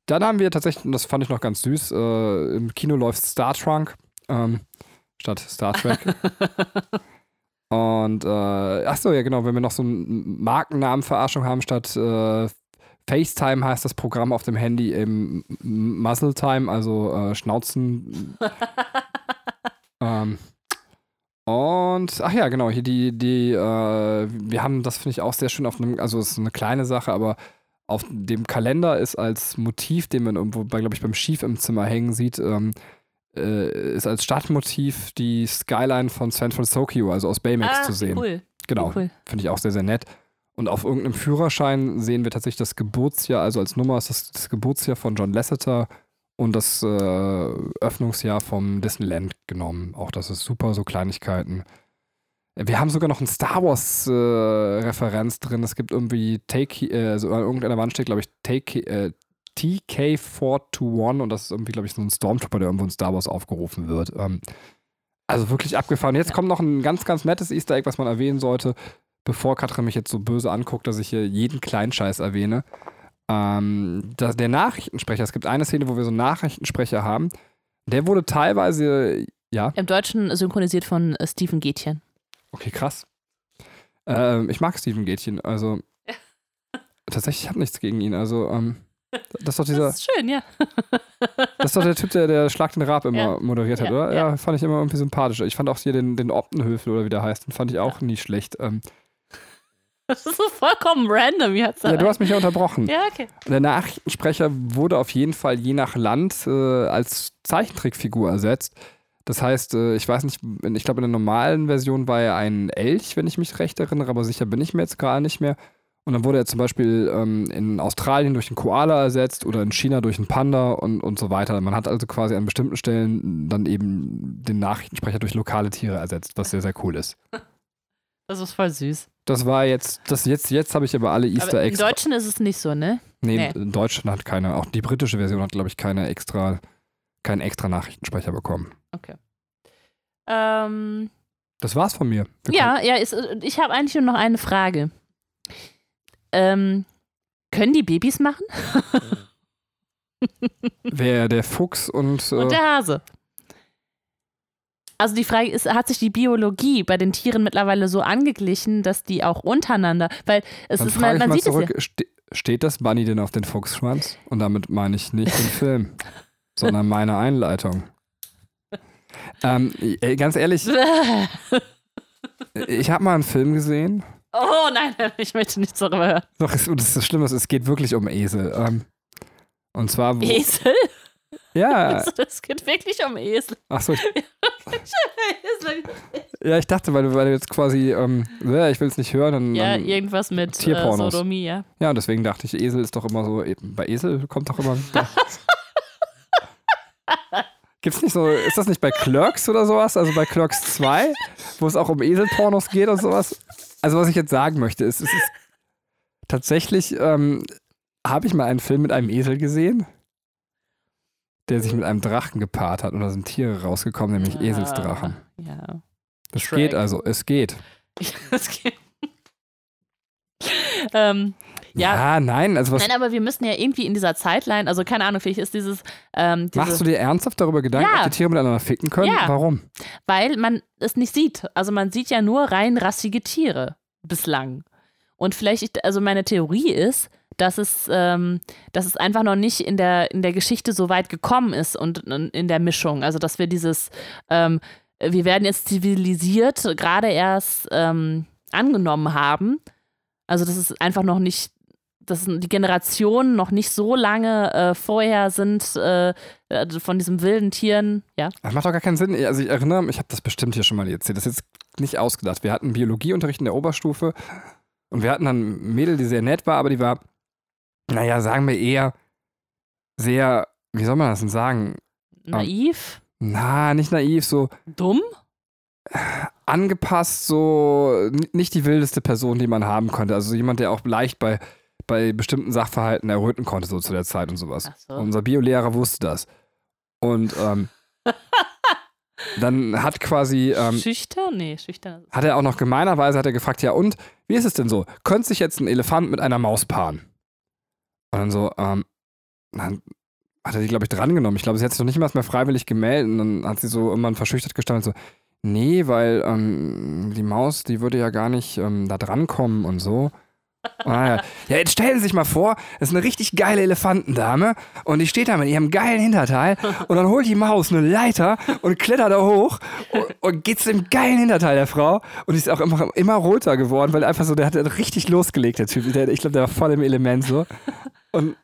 dann haben wir tatsächlich, und das fand ich noch ganz süß, äh, im Kino läuft Star Trunk ähm, statt Star Trek. Und äh, ach so, ja genau, wenn wir noch so einen Markennamenverarschung haben statt äh, FaceTime heißt das Programm auf dem Handy im Muzzle Time, also äh, Schnauzen. ähm, und ach ja, genau, hier die, die, äh, wir haben, das finde ich auch sehr schön auf einem, also es ist eine kleine Sache, aber auf dem Kalender ist als Motiv, den man irgendwo bei, glaube ich, beim Schief im Zimmer hängen sieht, ähm, äh, ist als Stadtmotiv die Skyline von San Francisco, also aus Baymax ah, zu sehen. Cool. Genau, Cool. finde ich auch sehr, sehr nett. Und auf irgendeinem Führerschein sehen wir tatsächlich das Geburtsjahr, also als Nummer ist das, das Geburtsjahr von John Lasseter und das äh, Öffnungsjahr vom Disneyland genommen. Auch das ist super, so Kleinigkeiten. Wir haben sogar noch ein Star Wars-Referenz drin. Es gibt irgendwie Take, äh, also an irgendeiner Wand steht, glaube ich, Take, äh, TK421 und das ist irgendwie, glaube ich, so ein Stormtrooper, der irgendwo in Star Wars aufgerufen wird. Ähm, also wirklich abgefahren. Jetzt kommt noch ein ganz, ganz nettes Easter Egg, was man erwähnen sollte, bevor Katrin mich jetzt so böse anguckt, dass ich hier jeden Kleinscheiß erwähne. Ähm, das, der Nachrichtensprecher, es gibt eine Szene, wo wir so einen Nachrichtensprecher haben, der wurde teilweise, ja, Im Deutschen synchronisiert von äh, Stephen Gätchen. okay, krass. Ähm, ich mag Steven Gätchen, also tatsächlich, ich habe nichts gegen ihn, also ähm, das ist doch dieser, Das ist schön, ja. das ist doch der Typ, der, der Schlag den Rab immer Ja. moderiert hat, Ja, oder? Ja. ja. fand ich immer irgendwie sympathisch. Ich fand auch hier den, den Optenhöfel oder wie der heißt, den fand ich auch nie schlecht. Ähm, Das ist so vollkommen random jetzt. ja, du hast mich ja unterbrochen. Ja, okay. Der Nachrichtensprecher wurde auf jeden Fall je nach Land äh, als Zeichentrickfigur ersetzt. Das heißt, äh, ich weiß nicht, ich glaube in der normalen Version war er ein Elch, wenn ich mich recht erinnere, aber sicher bin ich mir jetzt gerade nicht mehr. Und dann wurde er zum Beispiel ähm, in Australien durch einen Koala ersetzt oder in China durch einen Panda und, und so weiter. Man hat also quasi an bestimmten Stellen dann eben den Nachrichtensprecher durch lokale Tiere ersetzt, was sehr, sehr cool ist. Das ist voll süß. Das war jetzt, das jetzt, jetzt habe ich aber alle Easter Aber im Eggs. Deutschen ist es nicht so, ne? Nee, Nee. in Deutschland hat keine, auch die britische Version hat, glaube ich, keine extra, keinen extra Nachrichtensprecher bekommen. Ähm, Das war's von mir. Wir ja, ja, ist, ich habe eigentlich nur noch eine Frage. Ähm, können die Babys machen? Wer der Fuchs und, Und äh, der Hase. Also die Frage ist, hat sich die Biologie bei den Tieren mittlerweile so angeglichen, dass die auch untereinander, weil es dann ist, man, man sieht zurück, es ste steht das Bunny denn auf den Fuchsschwanz? Und damit meine ich nicht den Film, sondern meine Einleitung. Ähm, ganz ehrlich, ja. ich habe mal einen Film gesehen. Oh nein, ich möchte nichts darüber hören. Doch, es, das ist das Schlimme, ist, es geht wirklich um Esel. Ähm, und zwar, wo, Esel? ja, Es geht wirklich um Esel. ach so, ich, ja, ich dachte, weil du, weil du jetzt quasi, ähm, ich will es nicht hören, dann, Ja, dann irgendwas mit äh, Tierpornos. Sodomie, ja. Ja, und deswegen dachte ich, Esel ist doch immer so, bei Esel kommt doch immer. Gibt's nicht so, ist das nicht bei Clerks oder sowas? Also bei Clerks 2, wo es auch um Eselpornos geht und sowas? Also, was ich jetzt sagen möchte, ist, es ist tatsächlich, ähm, habe ich mal einen Film mit einem Esel gesehen, der sich mit einem Drachen gepaart hat und da sind Tiere rausgekommen, nämlich Eselsdrachen. Ja. Das Shrek. geht also, es geht. Das geht. ähm, ja. Ja, nein, also. Nein, aber wir müssen ja irgendwie in dieser Zeitline, also keine Ahnung, vielleicht ist dieses, ähm, diese, Machst du dir ernsthaft darüber Gedanken, Ja. ob die Tiere miteinander ficken können? Ja. Warum? weil man es nicht sieht. Also man sieht ja nur rein rassige Tiere bislang. Und vielleicht, also meine Theorie ist, dass es, ähm, dass es einfach noch nicht in der, in der Geschichte so weit gekommen ist und, und in der Mischung. Also dass wir dieses, ähm, wir werden jetzt zivilisiert, gerade erst ähm, angenommen haben. Also das ist einfach noch nicht dass die Generationen noch nicht so lange äh, vorher sind äh, äh, von diesen wilden Tieren, ja. Das macht doch gar keinen Sinn. Also ich erinnere mich, ich habe das bestimmt hier schon mal erzählt. Das ist jetzt nicht ausgedacht. Wir hatten Biologieunterricht in der Oberstufe und wir hatten dann ein Mädel, die sehr nett war, aber die war, naja, sagen wir eher sehr, wie soll man das denn sagen? Naiv? Ähm, na, nicht naiv, so. Dumm? Angepasst, so nicht die wildeste Person, die man haben konnte. Also jemand, der auch leicht bei bei bestimmten Sachverhalten erröten konnte, so zu der Zeit und sowas. So. Unser Biolehrer wusste das. Und ähm, dann hat quasi. Ähm, schüchtern? Nee, schüchtern. Hat er auch noch gemeinerweise hat er gefragt, ja, und wie ist es denn so? Könnte sich jetzt ein Elefant mit einer Maus paaren? Und dann so, ähm, dann hat er die, glaube ich, drangenommen. Ich glaube, sie hat sich noch nicht mal mehr freiwillig gemeldet. Und dann hat sie so irgendwann verschüchtert gestanden, so, nee, weil ähm, die Maus, die würde ja gar nicht ähm, da drankommen und so. Ah, ja. ja, jetzt stellen Sie sich mal vor, das ist eine richtig geile Elefantendame und die steht da mit ihrem geilen Hinterteil und dann holt die Maus eine Leiter und klettert da hoch und, und geht zu dem geilen Hinterteil der Frau und die ist auch immer, immer roter geworden, weil einfach so, der hat richtig losgelegt, der Typ. Der, ich glaube, der war voll im Element so. Und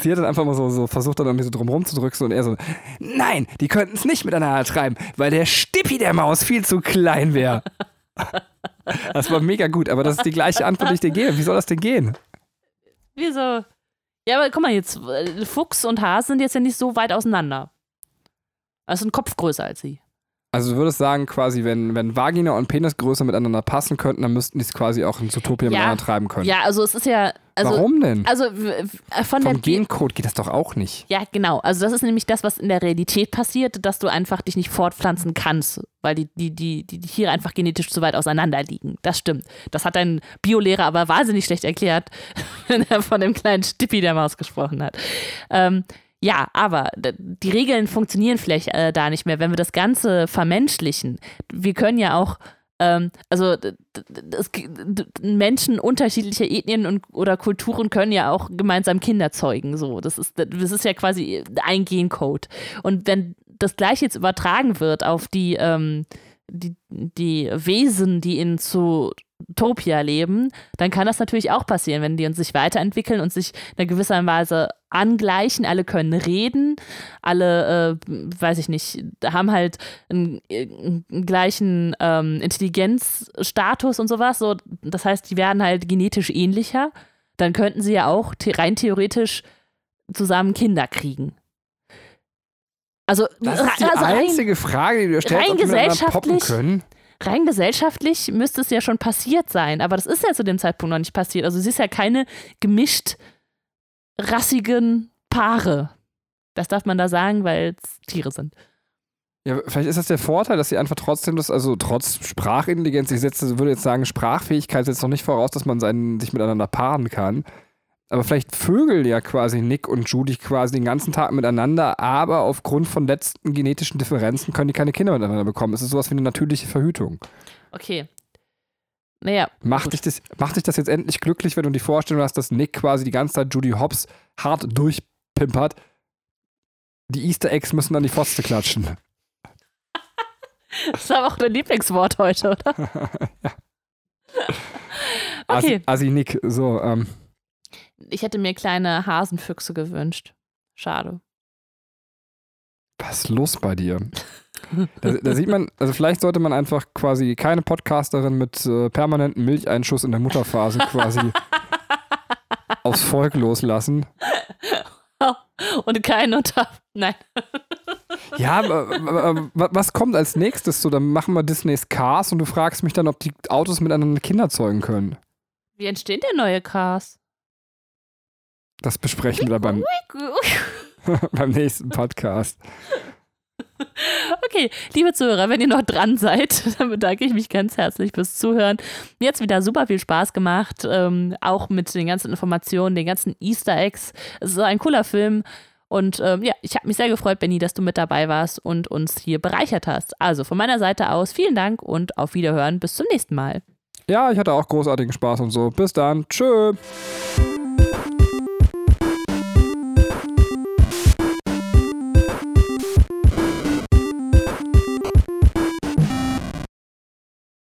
sie hat dann einfach mal so, so versucht, dann irgendwie so drum rumzudrücken und er so, nein, die könnten es nicht miteinander treiben, weil der Stippi der Maus viel zu klein wäre. Das war mega gut, aber das ist die gleiche Antwort, die ich dir gebe. Wie soll das denn gehen? Wieso? Ja, aber guck mal, jetzt Fuchs und Hase sind jetzt ja nicht so weit auseinander. Also ein Kopf größer als sie. Also du würdest sagen, quasi, wenn, wenn Vagina und Penis größer miteinander passen könnten, dann müssten die es quasi auch in Zootopia ja, miteinander treiben können. Ja, also es ist ja. Also, Warum denn? Also von Vom Gencode geht das doch auch nicht. Ja, genau. Also das ist nämlich das, was in der Realität passiert, dass du einfach dich nicht fortpflanzen kannst, weil die, die, die, die Tiere einfach genetisch zu weit auseinander liegen. Das stimmt. Das hat dein Biolehrer aber wahnsinnig schlecht erklärt, wenn er von dem kleinen Stippi der Maus gesprochen hat. Ähm, ja, aber die Regeln funktionieren vielleicht äh, da nicht mehr, wenn wir das Ganze vermenschlichen. Wir können ja auch, ähm, also das, Menschen unterschiedlicher Ethnien und, oder Kulturen können ja auch gemeinsam Kinder zeugen. So, das ist, das ist ja quasi ein Gencode. Und wenn das gleich jetzt übertragen wird auf die, ähm, die, die Wesen, die in Zootopia leben, dann kann das natürlich auch passieren, wenn die uns sich weiterentwickeln und sich in einer gewisser Weise angleichen. Alle können reden, alle, äh, weiß ich nicht, haben halt einen, einen gleichen ähm, Intelligenzstatus und sowas. So, das heißt, die werden halt genetisch ähnlicher. Dann könnten sie ja auch rein theoretisch zusammen Kinder kriegen. Also, das ist die also einzige rein, Frage, die du stellst, rein gesellschaftlich, können. Rein gesellschaftlich müsste es ja schon passiert sein, aber das ist ja zu dem Zeitpunkt noch nicht passiert. Also sie ist ja keine gemischt rassigen Paare. Das darf man da sagen, weil es Tiere sind. Ja, vielleicht ist das der Vorteil, dass sie einfach trotzdem das, also trotz Sprachintelligenz, ich setze, würde jetzt sagen, Sprachfähigkeit setzt noch nicht voraus, dass man seinen, sich miteinander paaren kann. Aber vielleicht Vögel ja quasi Nick und Judy quasi den ganzen Tag miteinander, aber aufgrund von letzten genetischen Differenzen können die keine Kinder miteinander bekommen. Es ist sowas wie eine natürliche Verhütung. Okay. Naja. Macht dich, das, macht dich das jetzt endlich glücklich, wenn du die Vorstellung hast, dass Nick quasi die ganze Zeit Judy Hobbs hart durchpimpert? Die Easter Eggs müssen dann die Fotze klatschen. Das ist aber auch dein Lieblingswort heute, oder? ja. Okay. Asi, Asi Nick, so, ähm. Ich hätte mir kleine Hasenfüchse gewünscht. Schade. Was ist los bei dir? Da, da, sieht man, also vielleicht sollte man einfach quasi keine Podcasterin mit äh, permanentem Milcheinschuss in der Mutterphase quasi aufs Volk loslassen. Und keine unter. Nein. Ja, was kommt als nächstes? So, dann machen wir Disneys Cars und du fragst mich dann, ob die Autos miteinander Kinder zeugen können. Wie entstehen denn neue Cars? Das besprechen wir beim, beim nächsten Podcast. Okay, liebe Zuhörer, wenn ihr noch dran seid, dann bedanke ich mich ganz herzlich fürs Zuhören. Mir hat es wieder super viel Spaß gemacht, ähm, auch mit den ganzen Informationen, den ganzen Easter Eggs. Es ist ein cooler Film. Und ähm, ja, ich habe mich sehr gefreut, Benny, dass du mit dabei warst und uns hier bereichert hast. Also von meiner Seite aus vielen Dank und auf Wiederhören. Bis zum nächsten Mal. Ja, ich hatte auch großartigen Spaß und so. Bis dann. Tschö.